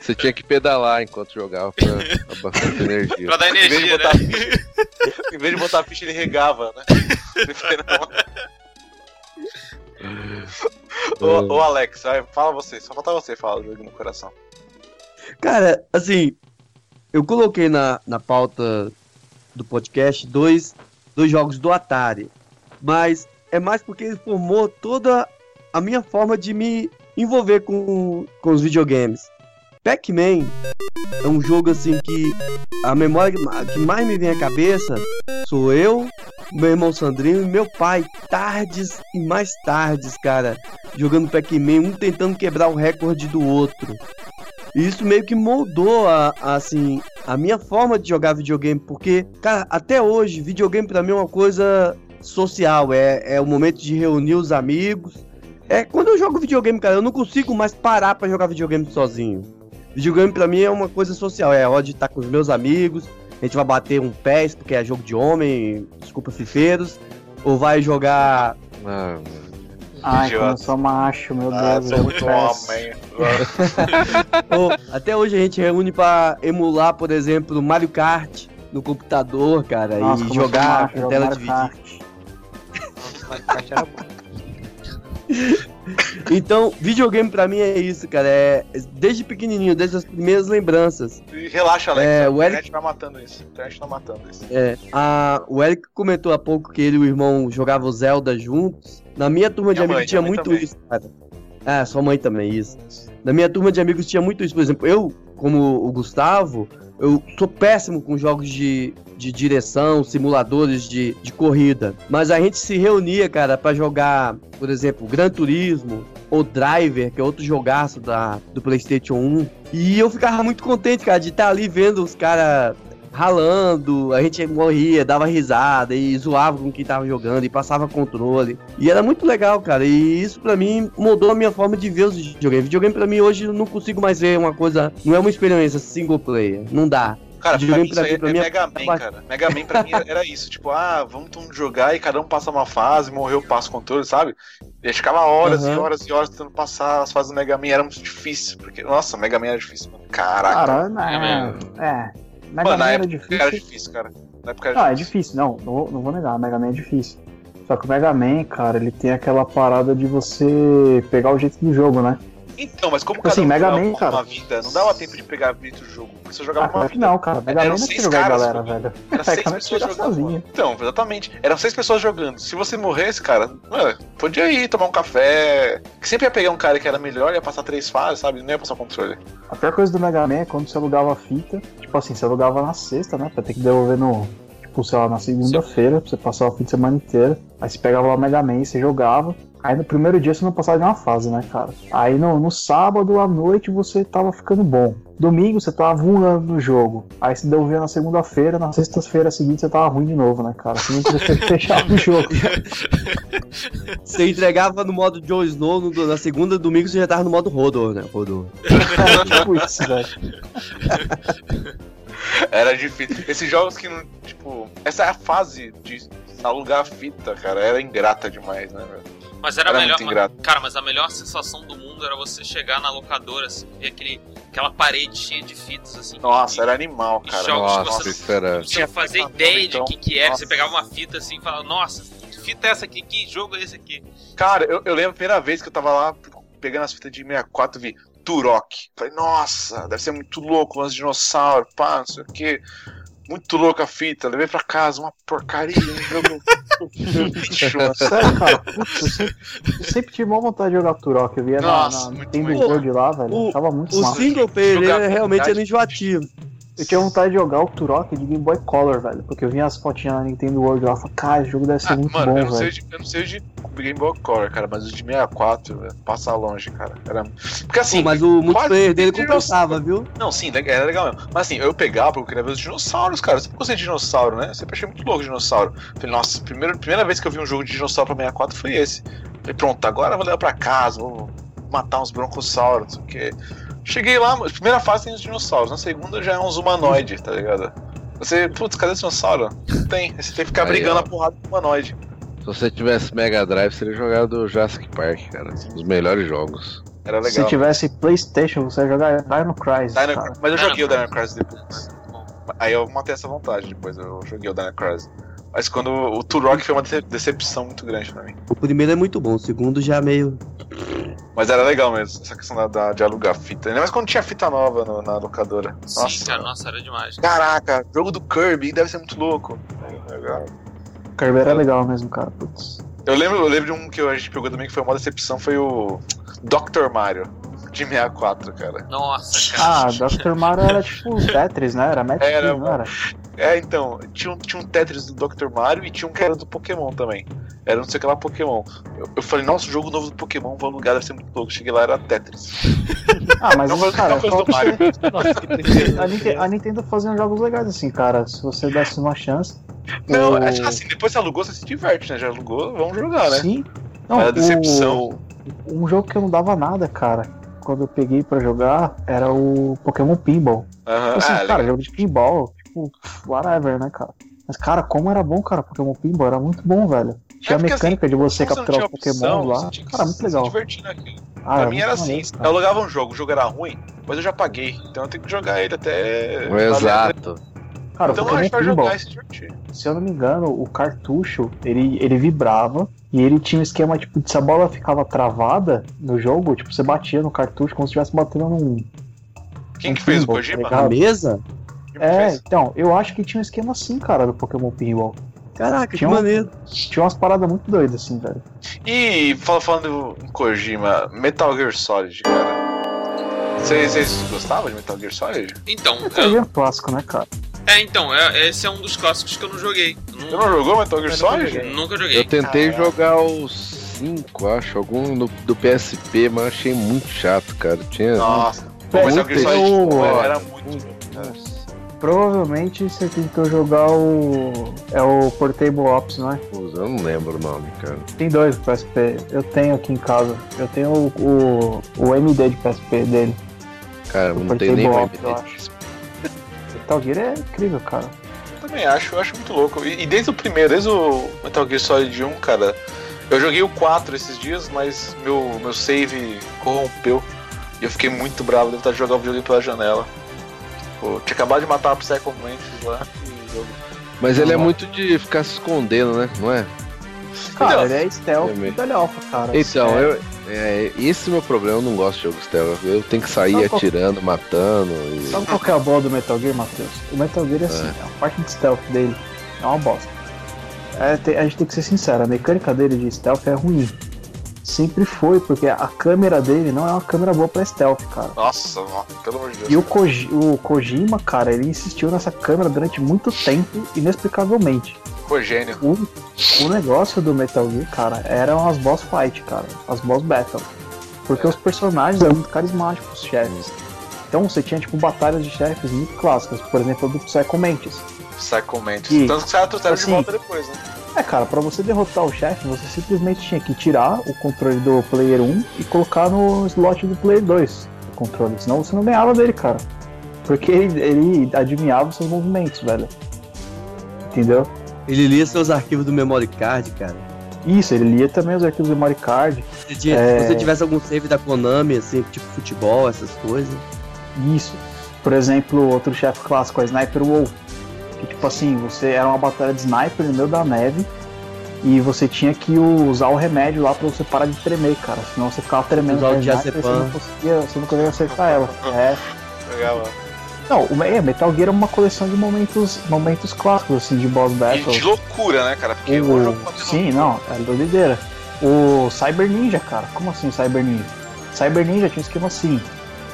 S4: Você tinha que pedalar enquanto jogava pra abastecer energia.
S2: pra dar
S1: Em vez, de
S2: energia,
S1: botar
S2: né?
S1: ficha, em vez de botar ficha, ele regava, né? Ô, ô, Alex, fala você, só falta você falar do jogo no coração.
S7: Cara, assim, eu coloquei na, na pauta do podcast dois, dois jogos do Atari. Mas é mais porque ele formou toda a minha forma de me envolver com, com os videogames. Pac-Man é um jogo assim que a memória que ma- que mais me vem à cabeça sou eu, meu irmão Sandrinho e meu pai, tardes e mais tardes, cara, jogando Pac-Man, um tentando quebrar o recorde do outro. E isso meio que moldou a, a, assim, a minha forma de jogar videogame, porque, cara, até hoje, videogame pra mim é uma coisa social, é, é o momento de reunir os amigos. É quando eu jogo videogame, cara, eu não consigo mais parar pra jogar videogame sozinho. Videogame pra mim é uma coisa social, é hora de estar com os meus amigos, a gente vai bater um pés, porque é jogo de homem, desculpa, fifeiros, ou vai jogar
S4: Ah,
S3: Ai,
S1: Idiota.
S3: como eu sou macho, meu
S1: Ah,
S3: Deus.
S1: é
S3: eu
S1: muito
S3: peço.
S1: homem.
S7: Ou, até hoje a gente reúne pra emular, por exemplo, Mario Kart no computador, cara,
S3: Nossa,
S7: e
S3: sou
S7: jogar
S3: macho,
S7: com tela dividida. Então, videogame pra mim é isso, cara. É desde pequenininho, desde as primeiras lembranças.
S1: E Relaxa, Alex.
S7: É,
S1: a
S7: o Eric-
S1: internet tá matando isso. A internet tá matando isso.
S7: É, a, o Eric comentou há pouco que ele e o irmão jogavam Zelda juntos. Na minha turma de
S1: Minha
S7: amigos
S1: mãe,
S7: tinha muito
S1: também.
S7: isso, cara. Ah, sua mãe também, isso. Na minha turma de amigos tinha muito isso. Por exemplo, eu, como o Gustavo, eu sou péssimo com jogos de, de direção, simuladores de, de corrida. Mas a gente se reunia, cara, pra jogar, por exemplo, Gran Turismo ou Driver, que é outro jogaço da, do PlayStation 1. E eu ficava muito contente, cara, de estar ali vendo os caras ralando, a gente morria, dava risada e zoava com quem tava jogando e passava controle. E era muito legal, cara. E isso pra mim mudou a minha forma de ver os videogames. Videogame pra mim hoje eu não consigo mais ver uma coisa. Não é uma experiência single player. Não dá.
S1: Cara, pra
S7: Videogame
S1: mim isso aí é,
S7: pra mim é-
S1: Mega Man, cara. Mega Man pra mim era isso. Tipo, ah, vamos todo mundo jogar e cada um passa uma fase, morreu, passa o controle, sabe? E ficava horas e
S7: Aham.
S1: horas e horas tentando passar as fases do Mega Man. Era muito difícil. Porque, nossa, Mega Man era difícil, mano. Caraca.
S3: Cara, né? É. Mega
S1: Mano,
S3: Man
S1: na
S3: era difícil.
S1: era difícil, cara. Na época era
S3: Ah, é difícil, não, não vou, não vou negar, Mega Man é difícil. Só que o Mega Man, cara, ele tem aquela parada de você pegar o jeito do jogo, né?
S1: Então, mas como
S3: Assim,
S1: cada um
S3: Mega Man,
S1: uma
S3: cara.
S1: vida, não dava tempo de pegar vida do jogo. Porque você
S3: Ah,
S1: jogava uma
S3: claro que
S1: vida.
S3: não, cara. Mega
S1: Eram
S3: Man não é pra jogar galera,
S1: jogando.
S3: velho.
S1: Era seis
S3: é
S1: pessoas jogando.
S3: sozinho.
S1: Então, exatamente. Eram seis pessoas jogando. Se você morresse, cara, mano, podia ir tomar um café. Que sempre ia pegar um cara que era melhor, ia passar três fases, sabe? Não ia passar controle.
S3: A pior coisa do Mega Man é quando você alugava a fita, tipo assim, você alugava na sexta, né? Pra ter que devolver no. Tipo, sei lá, na segunda-feira, pra você passar o fim de semana inteira. Aí você pegava lá o Mega Man e você jogava. Aí no primeiro dia você não passava de uma fase, né, cara? Aí no, no sábado à noite você tava ficando bom. Domingo você tava voando no jogo. Aí você devolvia na segunda-feira, na sexta-feira seguinte você tava ruim de novo, né, cara? Você não podia fechar o jogo.
S7: Você entregava no modo Joe Snow, no- na segunda domingo você já tava no modo Rodor, né? Rodor.
S3: tipo isso, velho.
S1: Era difícil. Esses jogos que não. Tipo. Essa é a fase de alugar a fita, cara. Era ingrata demais, né, velho?
S2: Mas era,
S1: Era
S2: melhor.
S1: muito ingrato.
S2: Cara, mas a melhor sensação do mundo era você chegar na locadora, assim, ver aquele, aquela parede cheia de fitas, assim.
S1: Nossa, era animal,
S2: e
S1: cara.
S2: jogos que
S4: Nossa,
S2: você
S4: isso era.
S2: Você não fazia ideia de
S1: então.
S2: quem que era.
S1: Nossa.
S2: Você pegava uma fita assim e falava, nossa, que fita é essa aqui? Que jogo é esse aqui?
S1: Cara, eu, eu lembro a primeira vez que eu tava lá pegando as fitas de 64 vi Turok. Falei, nossa, deve ser muito louco, uns dinossauros, pá, não sei o que. Muito louca a fita, levei pra casa, uma porcaria, um jogo lixo.
S3: Sério, cara, putz, eu sempre, eu sempre tive uma vontade de jogar Turok. Eu via na,
S1: Nossa,
S3: na
S1: muito
S3: Nintendo
S1: bom.
S3: World lá, velho.
S7: O-
S3: Achava muito
S7: O
S3: massa.
S7: single player
S1: Jogar
S7: realmente era enjoativo.
S3: Eu tinha vontade de jogar o Turok de Game Boy Color, velho. Porque eu via as fotinhas na Nintendo World lá e falei, cara, esse jogo deve ser
S1: Ah,
S3: muito
S1: mano,
S3: bom,
S1: eu, não sei
S3: velho.
S1: de, eu não sei de Game Boy Color, cara, mas o de 64, velho, passa longe, cara. Era... Porque assim,
S7: Pô, mas o multiplayer dele compensava, viu?
S1: Não, sim, era legal mesmo. Mas assim, eu pegava porque eu queria ver os dinossauros, cara. Eu sempre gostei de dinossauro, né? Eu sempre achei muito louco dinossauro. Falei, nossa, primeira, primeira vez que eu vi um jogo de dinossauro pra 64 foi esse. Falei, pronto, agora eu vou levar pra casa, vou matar uns broncossauros, não sei o quê. Cheguei lá, a primeira fase tem os dinossauros, na segunda já é uns humanoide, tá ligado? Você, putz, cadê o dinossauro? Não tem. Aí Você tem que ficar
S4: Aí,
S1: brigando
S4: ó.
S1: a porrada com humanoide.
S4: Se você tivesse Mega Drive, seria jogado Jurassic Park, cara. Os melhores jogos.
S1: Era
S3: Se
S1: legal.
S3: tivesse Playstation, você ia jogar Dino Crisis,
S1: Dino-
S3: cara.
S1: Mas eu
S2: Dino
S1: joguei o Dino
S2: Crisis.
S1: Depois. Aí eu matei essa vontade depois, eu joguei o Dino Crisis. Mas quando o Turok foi uma dece- decepção muito grande pra mim.
S7: O primeiro é muito bom, o segundo já meio.
S1: Mas era legal mesmo, essa questão da, da- de alugar fita. Ainda mais quando tinha fita nova no- na locadora.
S2: Sim,
S1: Nossa,
S2: cara, nossa, era demais.
S1: Caraca, jogo do Kirby deve ser muito louco. Legal.
S3: Kirby era legal mesmo, cara. Putz.
S1: Eu lembro, eu lembro de um que a gente pegou também que foi uma decepção, foi o Dr. Mario, de 64, cara.
S2: Nossa, cara.
S3: Ah, Dr. Mario era tipo Tetris, né? Era Match
S1: Era,
S3: não era?
S1: É, então, tinha um, tinha um Tetris do Dr. Mario e tinha um que era do Pokémon também. Era não sei o que lá Pokémon. Eu, eu falei, nossa, o jogo novo do Pokémon, vou alugar, deve ser muito louco. Cheguei lá, era Tetris.
S3: Ah, mas
S1: Não
S3: cara,
S1: não do Mario.
S3: você-
S9: Nossa, que tristeza.
S3: a, Nintendo, a Nintendo fazia jogos legais assim, cara. Se você desse uma chance.
S1: Não,
S3: o-
S1: acho que assim, depois você alugou, você se diverte, né? Já alugou, vamos jogar, né?
S3: Sim. Não,
S1: Mas a decepção-
S3: o- um jogo que eu não dava nada, cara, quando eu peguei pra jogar, era o Pokémon Pinball.
S1: Aham.
S3: Assim,
S1: Ah,
S3: cara,
S1: legal.
S3: jogo de pinball, tipo, whatever, né, cara? Mas, cara, como era bom, cara, Pokémon Pinball, era muito bom, velho. Tinha a
S1: porque,
S3: mecânica de você capturar os Pokémon
S1: opção,
S3: lá.
S1: tinha
S3: Cara, muito
S1: se
S3: legal.
S1: divertir naquilo.
S3: Ah,
S1: pra mim era assim,
S3: maneiro,
S1: eu alugava um jogo, o jogo era ruim, mas eu já paguei, então eu tenho que jogar ele até...
S4: Exato.
S3: Cara,
S1: Então a
S3: Pokémon
S1: gente vai
S3: Pinball,
S1: jogar e se divertir.
S3: se eu não me engano, o cartucho, ele, ele vibrava e ele tinha um esquema, tipo, de se a bola ficava travada no jogo, tipo, você batia no cartucho como se estivesse batendo num...
S1: Quem
S3: um
S1: que fez o
S3: pinball,
S1: Kojima?
S3: tá
S7: A mesa?
S1: Que
S3: É,
S1: fez?
S3: então, eu acho que tinha um esquema assim, cara, do Pokémon Pinball.
S7: Caraca, que
S3: Tinha um-
S7: maneiro.
S3: Tinha umas paradas muito doidas, assim, velho.
S1: E fala- falando em Kojima, Metal Gear Solid, cara. Vocês gostavam de Metal Gear Solid?
S2: Então,
S3: Metal Gear é um clássico, né, cara?
S2: é, então, é- esse é um dos clássicos que eu não joguei.
S1: Você
S2: não-
S1: não jogou Metal Gear
S9: nunca
S1: Solid?
S9: joguei.
S2: nunca joguei.
S4: Eu tentei
S1: Caraca.
S4: jogar os 5, acho, algum no- do PSP, mas achei muito chato, cara. Tinha.
S1: Nossa. Pô,
S3: É,
S1: Metal Gear
S3: muito
S1: Solid
S3: ó.
S1: era muito.
S4: Nossa.
S3: Provavelmente você tentou jogar o. É o Portable Ops, não é?
S4: Pô, Eu não lembro o nome, cara.
S3: Tem dois PSP. Eu tenho aqui em casa. Eu tenho o, o, o MD de PSP dele.
S4: Cara,
S3: O
S4: não tem nem o
S3: Ops, eu
S4: MD.
S3: acho. Metal Gear é incrível, cara.
S1: Eu também acho, eu acho muito louco. E, e desde o primeiro, desde o Metal Gear Solid 1, cara, eu joguei o 4 esses dias, mas meu, meu save corrompeu. E eu fiquei muito bravo, devo estar de jogar o videogame pela janela. Tipo, tinha acabado de matar a Psycho Mantis lá e o jogo.
S4: Mas ele é muito de ficar se escondendo, né? Não é?
S3: Cara,
S1: Então,
S3: ele é stealth
S4: é
S3: Alpha, cara.
S4: Então,
S3: É,
S4: eu, é, esse é o meu problema, eu não gosto de jogo stealth. Eu tenho que sair
S3: Sabe qual-
S4: atirando, matando. E...
S3: Sabe qual que é a boa do Metal Gear, Matheus? O Metal Gear é assim, a parte de stealth dele é uma bosta. É, tem- a gente tem que ser sincero, a mecânica dele de stealth é ruim. Sempre foi, porque a câmera dele não é uma câmera boa pra stealth, cara.
S1: Nossa, mano, pelo amor de Deus.
S3: E o, Koji- o Kojima, cara, ele insistiu nessa câmera durante muito tempo, inexplicavelmente.
S1: Pô, gênio.
S3: O, o negócio do Metal Gear, cara, eram as boss fight, cara. As boss battle. Porque os personagens eram muito carismáticos, os chefes. Então você tinha, tipo, batalhas de chefes muito clássicas. Por exemplo, a do Psycho Mantis.
S1: Psycho Mantis.
S3: E,
S1: Tanto que caras trouxeram
S3: assim,
S1: de volta depois, né?
S3: É, cara, pra você derrotar o chefe, você simplesmente tinha que tirar o controle do player 1 e colocar no slot do player 2 o controle. Senão você não ganhava dele, cara. Porque ele, ele adivinhava os seus movimentos, velho. Entendeu?
S7: Ele lia seus arquivos do memory card, cara.
S3: Isso, ele lia também os arquivos do memory card.
S7: Se, tinha-
S3: É.
S7: se você tivesse algum save da Konami, assim, tipo futebol, essas coisas.
S3: Isso. Por exemplo, outro chefe clássico, a Sniper Wolf. Que tipo assim, você era uma batalha de sniper no meio da neve e você tinha que usar o remédio lá pra você parar de tremer, cara. Senão você ficava tremendo
S7: Usar o
S3: sniper, você não conseguia, você não conseguia acertar ela. É.
S1: Legal, ó.
S3: Não, o é, Metal Gear é uma coleção de momentos, momentos clássicos, assim, de boss
S1: E
S3: battle.
S1: de loucura, né, cara? Porque o,
S3: O-
S1: jogo
S3: Sim, não, é doideira. O Cyber Ninja, cara, como assim Cyber Ninja? Cyber Ninja tinha um esquema assim.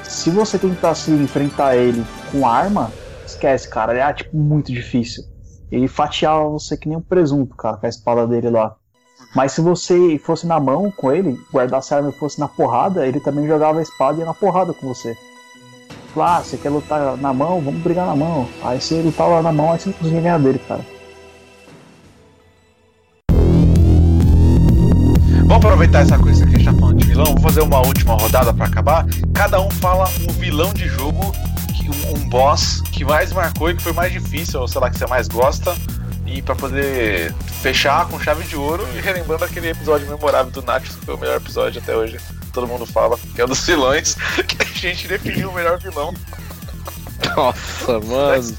S3: Se você tentasse enfrentar ele com arma, esquece, cara, é tipo muito difícil. Ele fatiava você que nem um presunto, cara, com a espada dele lá. Mas se você fosse na mão com ele, guardasse a arma e fosse na porrada, ele também jogava a espada e ia na porrada com você. Falava, ah, você quer lutar na mão? Vamos brigar na mão. Aí você lutava na mão, aí você não conseguia ganhar dele, cara.
S1: Vamos aproveitar essa coisa que a gente tá falando de vilão, vamos fazer uma última rodada pra acabar. Cada um fala um vilão de jogo, que- um, um boss que mais marcou e que foi mais difícil, ou sei lá, que você mais gosta. E pra poder fechar com chave de ouro e relembrando aquele episódio memorável do Nachos, que foi o melhor episódio até hoje. Todo mundo fala, que é o dos vilões, que a gente definiu o melhor vilão.
S4: Nossa, mano.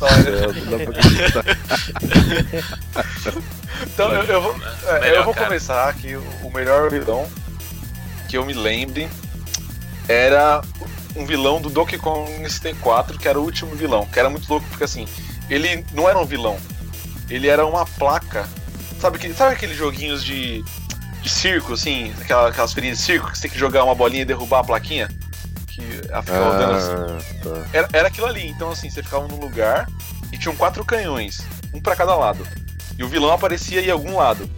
S1: Então eu, eu vou, é,
S2: Melhor,
S1: eu vou
S2: cara.
S1: começar aqui. O o melhor vilão que eu me lembre era um vilão do Donkey Kong 64, que era o último vilão, que era muito louco, porque assim, ele não era um vilão, ele era uma placa. Sabe, que, sabe aqueles joguinhos de, de circo, assim, aquela- aquelas feirinhas de circo, que você tem que jogar uma bolinha e derrubar a plaquinha? Que ela fica rodando assim.
S4: Ah, tá.
S1: Era, era aquilo ali, então assim, você ficava num lugar e tinham quatro canhões, um pra cada lado. E o vilão aparecia em algum lado.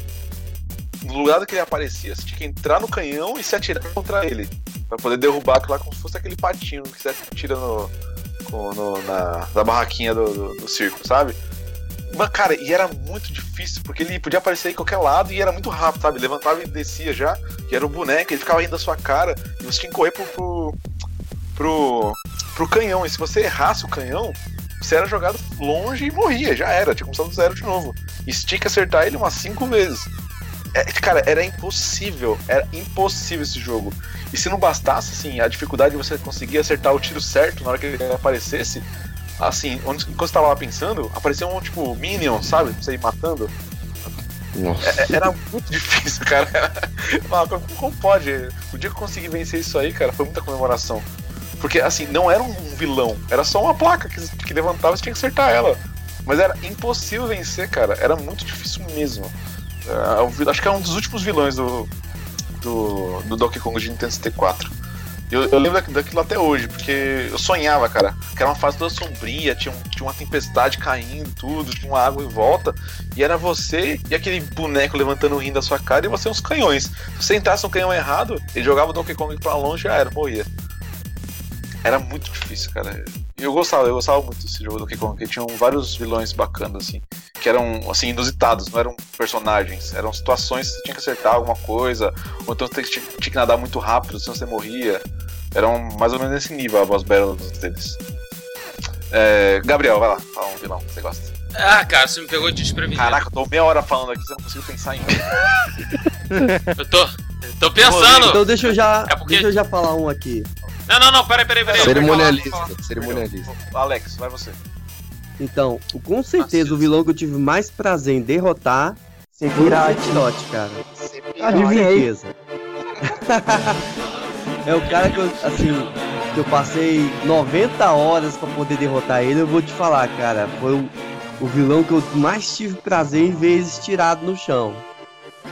S1: No lugar que ele aparecia, você tinha que entrar no canhão e se atirar contra ele. Pra poder derrubar aquilo lá como se fosse aquele patinho que você atira no, no- na, na barraquinha do, do, do circo, sabe? Mas, cara, e era muito difícil, porque ele podia aparecer em qualquer lado e era muito rápido, sabe? Levantava e descia já, e era o boneco, ele ficava indo da sua cara, e você tinha que correr pro, pro, pro, pro canhão. E se você errasse o canhão, você era jogado longe e morria, já era, tinha começado do zero de novo. E tinha que acertar ele umas cinco vezes. É, cara, era impossível, era impossível esse jogo. E se não bastasse, assim, a dificuldade de você conseguir acertar o tiro certo na hora que ele aparecesse, assim, onde, enquanto você tava lá pensando, aparecia um tipo Minion, sabe? Pra Você ir matando.
S4: Nossa.
S1: É- Era muito difícil, cara. Como, como pode? O dia que eu consegui vencer isso aí, cara, foi muita comemoração. Porque, assim, não era um vilão, era só uma placa que, que levantava e você tinha que acertar ela. Mas era impossível vencer, cara. Era muito difícil mesmo. É, acho que é um dos últimos vilões do, do, do Donkey Kong de Nintendo 64. Eu, eu lembro daqui- daquilo até hoje, porque eu sonhava, cara. Que era uma fase toda sombria, tinha, um- tinha uma tempestade caindo, tudo, tinha uma água em volta. E era você e aquele boneco levantando o rim da sua cara e você uns canhões. Se você entrasse no canhão errado, ele jogava o Donkey Kong pra longe já era, morria. Era muito difícil, cara. Eu gostava, eu gostava muito desse jogo do Donkey Kong, porque tinham vários vilões bacanas, assim, que eram, assim, inusitados, não eram personagens, eram situações que você tinha que acertar alguma coisa, ou então você tinha, tinha que nadar muito rápido, senão você morria. Eram mais ou menos nesse nível a boss battles deles. É, Gabriel, vai lá, fala um vilão que você gosta.
S2: Ah, cara, você me pegou de desprevenido.
S1: Caraca, eu tô meia hora falando aqui, você não consigo pensar em.
S2: Eu tô, tô pensando.
S7: Então deixa eu já,
S2: É porque-
S7: deixa eu já falar um aqui.
S2: Não, não, não, peraí, peraí, peraí.
S4: Cerimonialista, cerimonialista.
S1: Alex, vai você.
S7: Então, com certeza o vilão que eu tive mais prazer em derrotar foi o. Sephiroth, cara.
S3: Adivinhei.
S7: É o cara que eu, assim, que eu passei 90 horas pra poder derrotar ele, eu vou te falar, cara, foi o, o vilão que eu mais tive prazer em ver estirado no chão.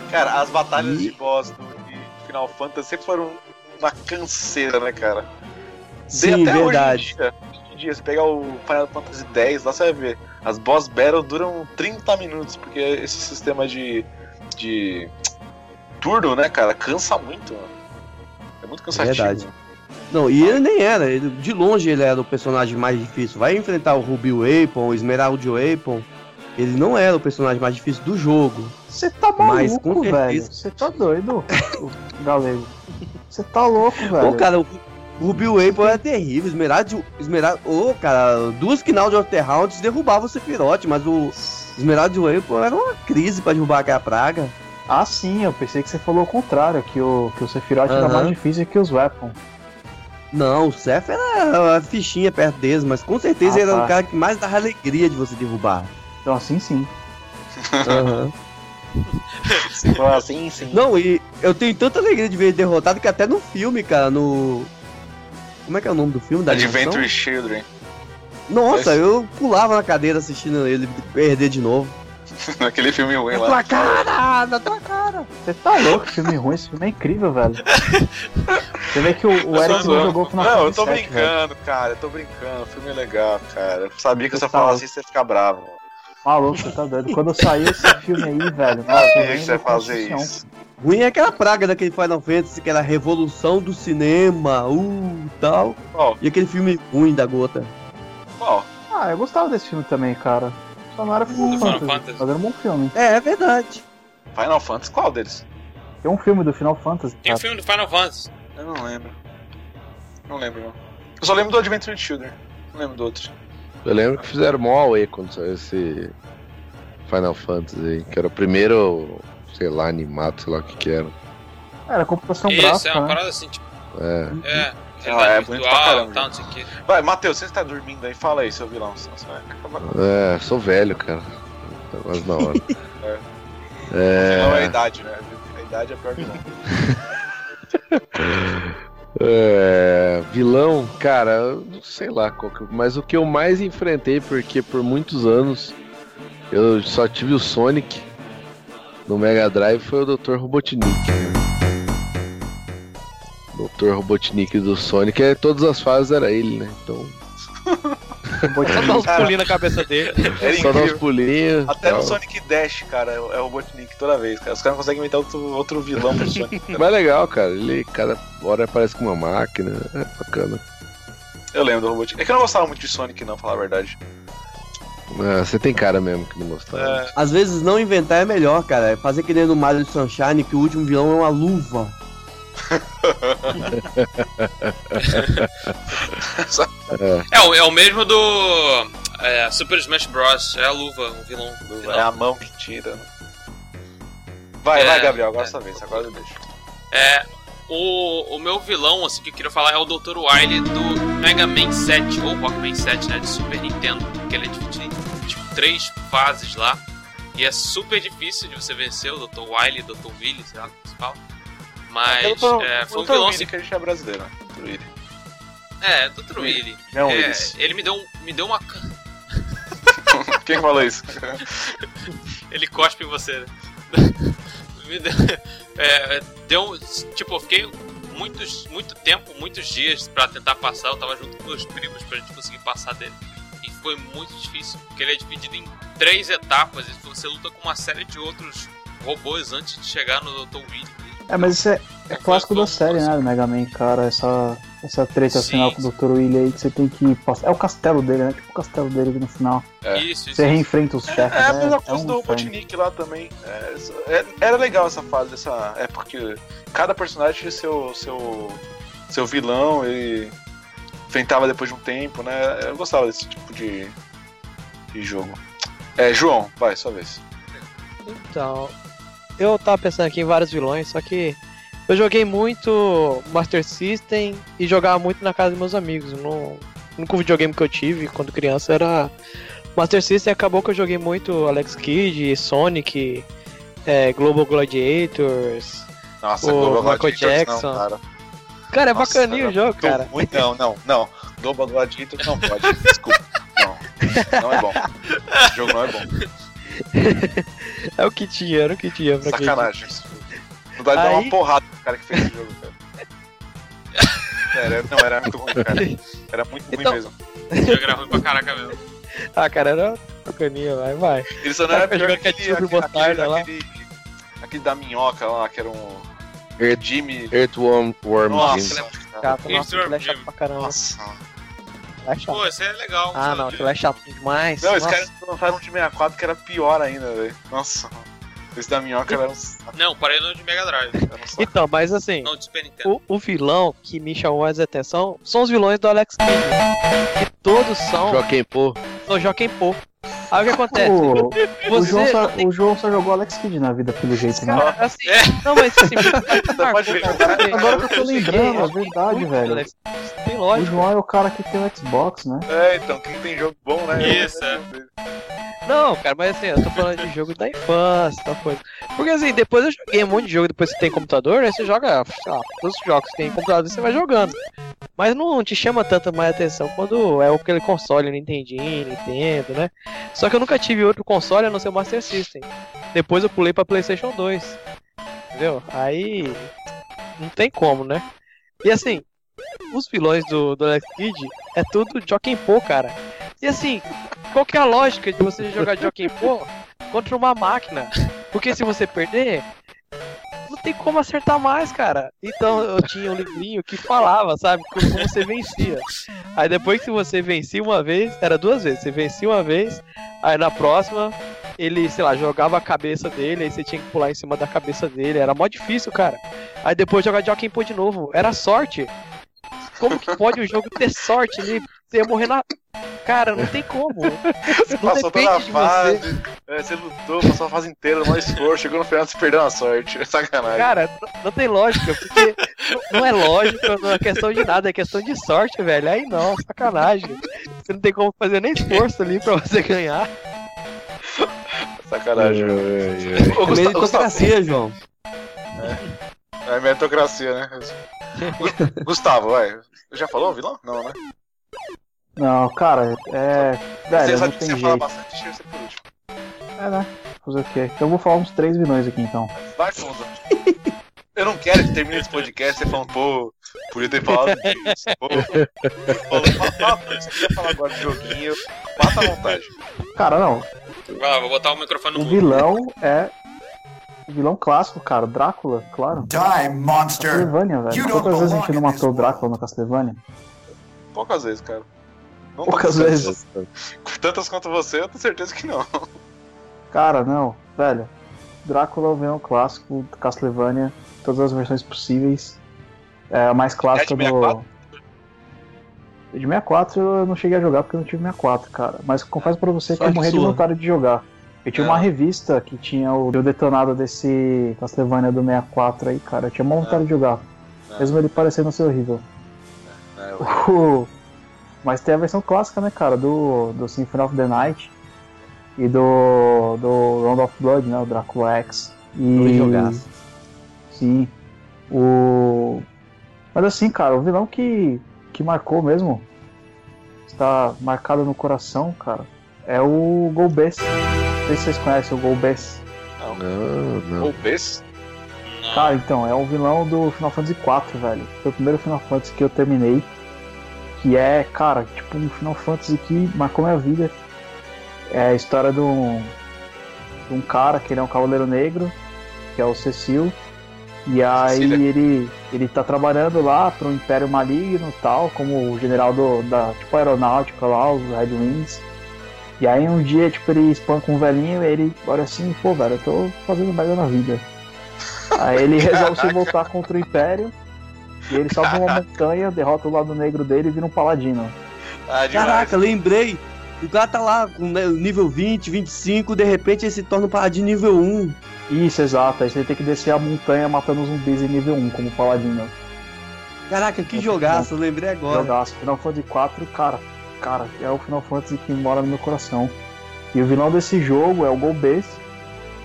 S1: Cara, as batalhas
S7: E-
S1: de boss do de Final Fantasy sempre foram uma canseira, né, cara?
S7: Sim,
S1: até
S7: verdade.
S1: Hoje em, dia, hoje em dia, se pegar o Final Fantasy X, lá você vai ver. As boss battles duram 30 minutos, porque esse sistema de. de. turno, né, cara, cansa muito, mano. É muito cansativo.
S7: Verdade. Não, e ele nem era, ele, de longe ele era o personagem mais difícil. Vai enfrentar o Ruby Weapon, o Esmeralda Weapon, ele não era o personagem mais difícil do jogo.
S3: Você tá
S7: Mas,
S3: maluco,
S7: com certeza.
S3: velho. Você tá doido, o galego. Você tá louco, velho.
S7: Pô, cara, o Ruby Weapon era terrível. Esmeralda, Esmeralda, ô, cara, duas Kinald of the Rounds derrubavam o Sephiroth, mas o Esmeralda Weapon era uma crise pra derrubar aquela praga.
S3: Ah, sim, eu pensei que você falou o contrário, que o, que o Sephiroth era
S7: Aham.
S3: mais difícil que os Weapon.
S7: Não, o Seth era a fichinha perto deles, mas com certeza
S3: Ah,
S7: ele era
S3: tá.
S7: o cara que mais dava alegria de você derrubar.
S3: Então, assim sim.
S7: Aham.
S1: assim, sim.
S7: Não, e eu tenho tanta alegria de ver ele derrotado que até no filme, cara, no. Como é que é o nome do filme? Da
S1: Adventure? Children.
S7: Nossa,
S1: Esse-
S7: eu pulava na cadeira assistindo ele perder de novo.
S1: Aquele filme ruim
S7: Na
S1: lá.
S7: tua cara, na tua cara.
S3: Você tá louco, filme ruim, esse filme é incrível, velho. Você vê que o, o
S1: Eu
S3: Eric não jogou Final
S1: Não, eu
S3: Fantasy
S1: tô
S3: VII, velho.
S1: brincando, cara. Eu tô brincando. O filme é legal, cara. Eu sabia que
S3: Você
S1: se eu
S3: tá
S1: falasse isso, você ia ficar bravo. mano.
S3: Maluco, você tá doido. Quando saiu esse filme aí, velho, nossa,
S1: Sabia
S3: eu
S1: que
S3: lembro
S1: você ia fazer isso.
S7: Ruim é aquela praga daquele Final Fantasy que era a revolução do cinema, uh, tal.
S1: Qual?
S7: E aquele filme ruim da gota.
S1: Qual?
S3: Ah, eu gostava desse filme também, cara. Só não era Final Fantasy,
S2: Fantasy.
S3: mas era um bom filme.
S7: É, é verdade.
S1: Final Fantasy? Qual deles?
S3: Tem um filme do Final Fantasy,
S2: Tem o
S3: cara.
S2: filme do Final Fantasy.
S1: Eu não lembro. Não lembro, não. Eu só lembro do Adventure Children. Não lembro do outro.
S4: Eu lembro que fizeram mó away quando saiu esse Final Fantasy aí, que era o primeiro, sei lá, animado, sei lá o que que era.
S3: Era computação
S2: Isso,
S3: gráfica,
S2: é uma
S3: né?
S2: parada assim, tipo,
S4: É.
S2: é.
S1: Ah, é
S2: Realidade
S1: bonito pra
S2: virtual
S1: caramba,
S2: e tal, não sei o que.
S1: Vai, Matheus, você está dormindo aí? Fala aí, seu vilão.
S4: É, sou velho, cara. Tá quase na hora.
S1: é. Não é a
S4: É,
S1: idade, né? A idade é pior vilão.
S4: é, vilão, cara, eu não sei lá qual que, mas o que eu mais enfrentei, porque por muitos anos eu só tive o Sonic no Mega Drive, foi o Dr. Robotnik. Dr. Robotnik do Sonic, é, todas as fases era ele, né? Então,
S9: Só dá uns pulinhos na cabeça dele.
S1: Era
S4: só dar uns pulinhos.
S1: Até no
S4: tal.
S1: Sonic Dash, cara, é o é o Robotnik toda vez, cara. Os caras conseguem inventar outro, outro vilão pro Sonic. cara.
S4: Mas é legal, cara. Ele cada hora aparece com uma máquina. É bacana.
S1: Eu lembro do Robotnik. É que eu não gostava muito de Sonic, não, falar a verdade.
S4: Ah, você tem cara mesmo que não gostava.
S1: É,
S7: Às vezes não inventar é melhor, cara. É fazer que nem no Mario Sunshine, que o último vilão é uma luva.
S2: É, o- é o mesmo do é, Super Smash Bros. É a luva, o vilão.
S1: é
S2: final.
S1: a mão que tira. né? Vai,
S2: É,
S1: vai, Gabriel, agora
S2: é.
S1: é sua vez, agora eu deixo.
S2: É, o, o meu vilão, assim, que eu queria falar é o Dr. Wily do Mega Man 7, ou Rockman 7, né, de Super Nintendo, que ele é dividido em tipo, três fases lá, e é super difícil de você vencer o Dr. Wily, Dr. Willy, sei lá como se fala. Mas
S1: tô-
S2: é, foi um vilão assim.
S1: que a gente é brasileiro, né? Dr. Willy.
S2: É, Dr. Willy.
S1: Não,
S2: É, ele me deu, um- me deu uma.
S1: Quem falou isso?
S2: Ele cospe em você, né? Me deu, é, deu. Tipo, eu fiquei muitos, muito tempo, muitos dias pra tentar passar. Eu tava junto com meus primos pra gente conseguir passar dele. Foi muito difícil, porque ele é dividido em três etapas. E você luta com uma série de outros robôs antes de chegar no Dr. Willy.
S3: É, mas isso é, é clássico da série, né, do Mega Man, cara. Essa, essa treta
S2: Sim,
S3: final com o Dr. Willy aí que você tem que passar. É o castelo dele, né? Tipo o castelo dele aqui no final.
S1: É.
S2: Isso, isso.
S3: Você reenfrenta os
S1: É,
S3: chefes.
S1: é a
S3: né?
S1: mesma
S3: É
S1: coisa
S3: um
S1: do. Robotnik lá também. É, é- era legal essa fase, essa época que cada personagem tinha seu, seu, seu vilão e enfrentava depois de um tempo, né? Eu gostava desse tipo de, de jogo. É, João, vai, sua vez.
S9: Então, eu tava pensando aqui em vários vilões, só que eu joguei muito Master System e jogava muito na casa dos meus amigos. No, o único videogame que eu tive quando criança era Master System. Acabou que eu joguei muito Alex Kidd, Sonic, é, Global Gladiators.
S1: Nossa,
S9: O
S1: Global
S9: Michael
S1: Gladiators
S9: Jackson.
S1: não, cara.
S9: É
S1: Nossa,
S9: bacaninho o jogo,
S1: tô
S9: cara.
S1: muito- não, não, não. Global Gladiators não pode. Desculpa. Não. Não é bom. Esse jogo não é bom.
S9: É o que tinha, era o que tinha pra quem-
S1: Sacanagem. Não dá de dar
S9: Aí-
S1: uma porrada no cara que fez esse jogo, cara. Era, não, era muito ruim, cara. Era muito ruim
S9: Então-
S1: mesmo.
S2: Esse jogo era ruim pra caraca mesmo.
S9: Ah, cara, era bacaninho, vai, vai.
S1: Ele só não era pior
S9: jogando
S1: que aquele, aquele,
S9: lá.
S1: aquele, aquele da minhoca lá, que era um
S4: Earth,
S1: Jimmy.
S4: Earthworm Worm
S1: Nossa,
S4: Jim.
S9: Chato,
S2: Esse
S9: nossa, aquilo é chato
S2: jogo-
S9: pra caramba.
S1: Nossa.
S9: É chato.
S2: Pô, esse é legal.
S9: Ah, não, aquilo é chato demais.
S1: Não, esse cara lançaram um de 64 que era pior ainda, velho. Nossa. Esse da minhoca era um.
S2: Não, parei no de Mega Drive.
S1: Um.
S9: Então, mas assim,
S2: Não,
S9: o, o vilão que me chamou mais atenção são os vilões do Alex Kidd. Que todos são,
S4: Joaquim Pô.
S9: são Joaquim Pô. Aí o que acontece?
S3: O, o, João só, o João só jogou Alex Kidd na vida, pelo jeito, né?
S9: cara, assim,
S2: É.
S9: não, mas assim, marcou,
S1: cara.
S9: cara,
S3: Agora que eu tô
S9: cheguei,
S3: lembrando, é verdade, velho.
S9: Tem
S3: O
S9: lógica.
S3: João é o cara que tem o Xbox, né?
S1: É, então, quem tem jogo bom, né?
S2: Isso, é.
S9: Não, cara, mas assim, eu tô falando de jogo da infância, tal coisa. Porque assim, depois eu joguei um monte de jogo, depois você tem computador, aí você joga, sei lá, todos os jogos que tem computador, você vai jogando. Mas não te chama tanta mais atenção quando é aquele console Nintendinho, Nintendo, né? Só que eu nunca tive outro console a não ser o Master System. Depois eu pulei pra Playstation 2. Entendeu? Aí. Não tem como, né? E assim, os vilões do, do Alex Kidd é tudo Joaquim Pô, cara. E assim, qual que é a lógica de você jogar Joaquim Pô contra uma máquina? Porque se você perder, tem como acertar mais, cara. Então eu tinha um livrinho que falava, sabe, como você vencia. Aí depois que você vencia uma vez, era duas vezes. Você vencia uma vez, aí na próxima ele, sei lá, jogava a cabeça dele, aí você tinha que pular em cima da cabeça dele. Era mó difícil, cara. Aí depois jogar Joaquim Pô de novo. Era sorte. Como que pode o jogo ter sorte ali? Você ia morrer na. Cara, não tem como.
S1: Você
S9: Não
S1: passou toda a
S9: de você.
S1: fase, é, você lutou, passou a fase inteira, no esforço, chegou no final você perdeu a sorte. É sacanagem.
S9: Cara, não tem lógica, porque não- não é lógica, não é questão de nada, é questão de sorte, velho. Aí não, sacanagem. Você não tem como fazer nem esforço ali pra você ganhar.
S1: Sacanagem. Ô,
S7: É meritocracia, João.
S1: é meritocracia, né? Gu- Gustavo, vai. Já falou o vilão? Não, né?
S3: Não, cara, é. Velho,
S1: você
S3: não
S1: sabe que você fala
S3: jeito.
S1: bastante, deixa você por último.
S3: É, né? Fazer o quê? Então eu vou falar uns três vilões aqui então.
S1: Vai fundo. Eu não quero que termine esse podcast você falando, pô, podia ter falado disso. Pô, falou, fala, fala, você quer falar agora de joguinho, mata à vontade.
S3: Cara, não.
S2: Vai lá, vou botar o microfone no
S3: O vilão é. O vilão clássico, cara. Drácula, claro.
S8: Die, monster!
S3: Castlevania, velho. Quantas vezes a gente não matou o Drácula no Castlevania?
S1: Poucas vezes, cara. Não
S3: Poucas vezes.
S1: Tantas quanto você, eu tenho certeza que não.
S3: Cara, não. Velho. Drácula é o vilão clássico do Castlevania. Todas as versões possíveis. É a mais clássica
S1: É de
S3: do.
S1: 64?
S3: De 64 eu não cheguei a jogar porque eu não tive 64, cara. Mas confesso pra você que eu morri de vontade de jogar. Eu tinha
S1: É.
S3: uma revista que tinha o, detonado desse Castlevania do 64 aí, cara. Eu tinha uma vontade de jogar.
S1: É.
S3: Mesmo ele parecendo ser horrível.
S1: É, eu-
S3: O- Mas tem a versão clássica, né, cara? Do, do Symphony of the Night e do, do Round of Blood, né? O Drácula X. E.
S7: jogaços.
S3: Sim. O. Mas assim, cara, o vilão que, que marcou mesmo, está marcado no coração, cara, é o Golbez. Não sei se vocês conhecem o Golbez.
S4: Não, não.
S2: Não.
S3: Cara, então, é o vilão do Final Fantasy IV, velho. Foi o primeiro Final Fantasy que eu terminei. Que é, cara, tipo um Final Fantasy que marcou minha vida. É a história de um, de um cara que ele é um cavaleiro negro, que é o Cecil. E aí ele, ele tá trabalhando lá para um império maligno e tal, como o general do, da tipo, aeronáutica lá, os Red Wings. E aí um dia, tipo, ele espanca um velhinho e ele olha assim, pô, velho, eu tô fazendo merda na vida. Aí ele resolve se voltar contra o Império. E ele sobe uma montanha, derrota o lado negro dele e vira um paladino.
S1: Ah.
S7: Caraca, lembrei. O cara tá lá com né, nível 20, 25, de repente ele se torna um paladino nível 1.
S3: Isso, exato. Aí você tem que descer a montanha matando zumbis em nível 1 como paladino.
S7: Caraca, que jogaço, eu lembrei agora.
S3: Jogaço. Final Fantasy 4, cara, cara, é o Final Fantasy que mora no meu coração. E o vilão desse jogo é o Golbez,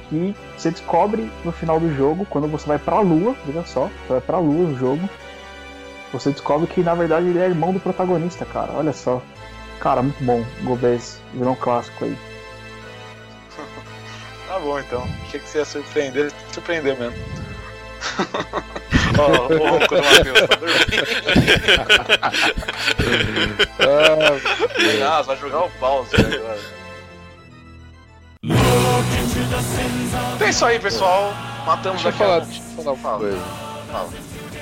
S3: que você descobre no final do jogo, quando você vai pra lua, veja só, você vai pra lua no jogo, você descobre que na verdade ele é irmão do protagonista, cara, olha só. Cara, muito bom, Golbez, vilão clássico aí.
S1: Tá bom então. Achei que você ia surpreender, surpreender mesmo. Ó, o ronco do Matheus, tá dormindo. Ah, vai jogar o pause agora. Então é isso aí, pessoal. Matamos
S10: Deixa
S1: aqui
S10: falar,
S1: a-
S10: deixa eu falar uma
S1: Fala.
S10: coisa.
S1: Fala.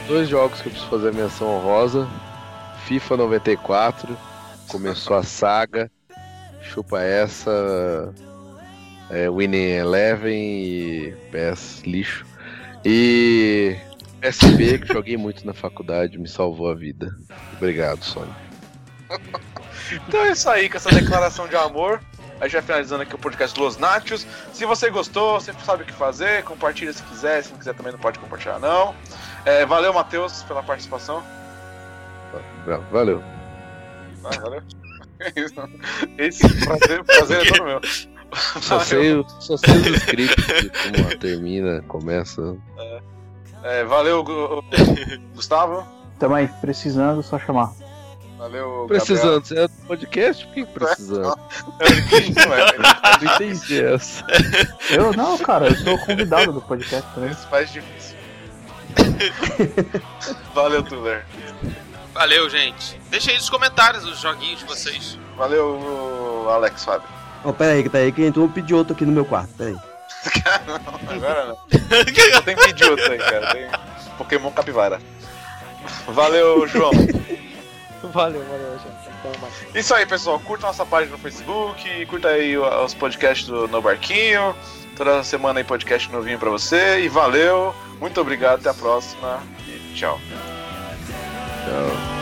S10: Dois jogos que eu preciso fazer menção honrosa. FIFA 94, começou a saga. Chupa essa. É, Winning Eleven e PS lixo. E PSP, que joguei muito na faculdade, me salvou a vida. Obrigado, Sony.
S1: Então é isso aí, com essa declaração de amor. A gente vai finalizando aqui o podcast Los Nachos. Se você gostou, você sabe o que fazer, compartilha se quiser, se não quiser também não pode compartilhar não. É, valeu, Matheus, pela participação.
S10: Valeu.
S1: Ah, valeu. Esse prazer, prazer é todo meu.
S10: Só sei, o- só sei os scripts de como termina, começa.
S1: É, valeu, Gu- Gustavo.
S3: Também, precisando, só chamar.
S1: Valeu,
S10: Precisando, você é do podcast? Por que precisando?
S1: Gabriel.
S10: Não entendi essa.
S3: Eu não, cara, eu sou convidado do podcast também.
S1: Isso faz difícil. Valeu, Tuller.
S2: Valeu, gente. Deixa aí nos comentários os joguinhos de vocês.
S1: Valeu, Alex Fábio.
S7: Ó, pera aí, pera aí, que entrou um outro aqui no meu quarto, pera aí.
S1: Agora não. Só tem outro aí, cara. Tem Pokémon Capivara. Valeu, João.
S9: Valeu, valeu, gente.
S1: Isso aí, pessoal. Curta nossa página no Facebook, curta aí os podcasts do No Barquinho. Toda semana aí podcast novinho pra você. E valeu, muito obrigado, até a próxima e tchau.
S10: Tchau.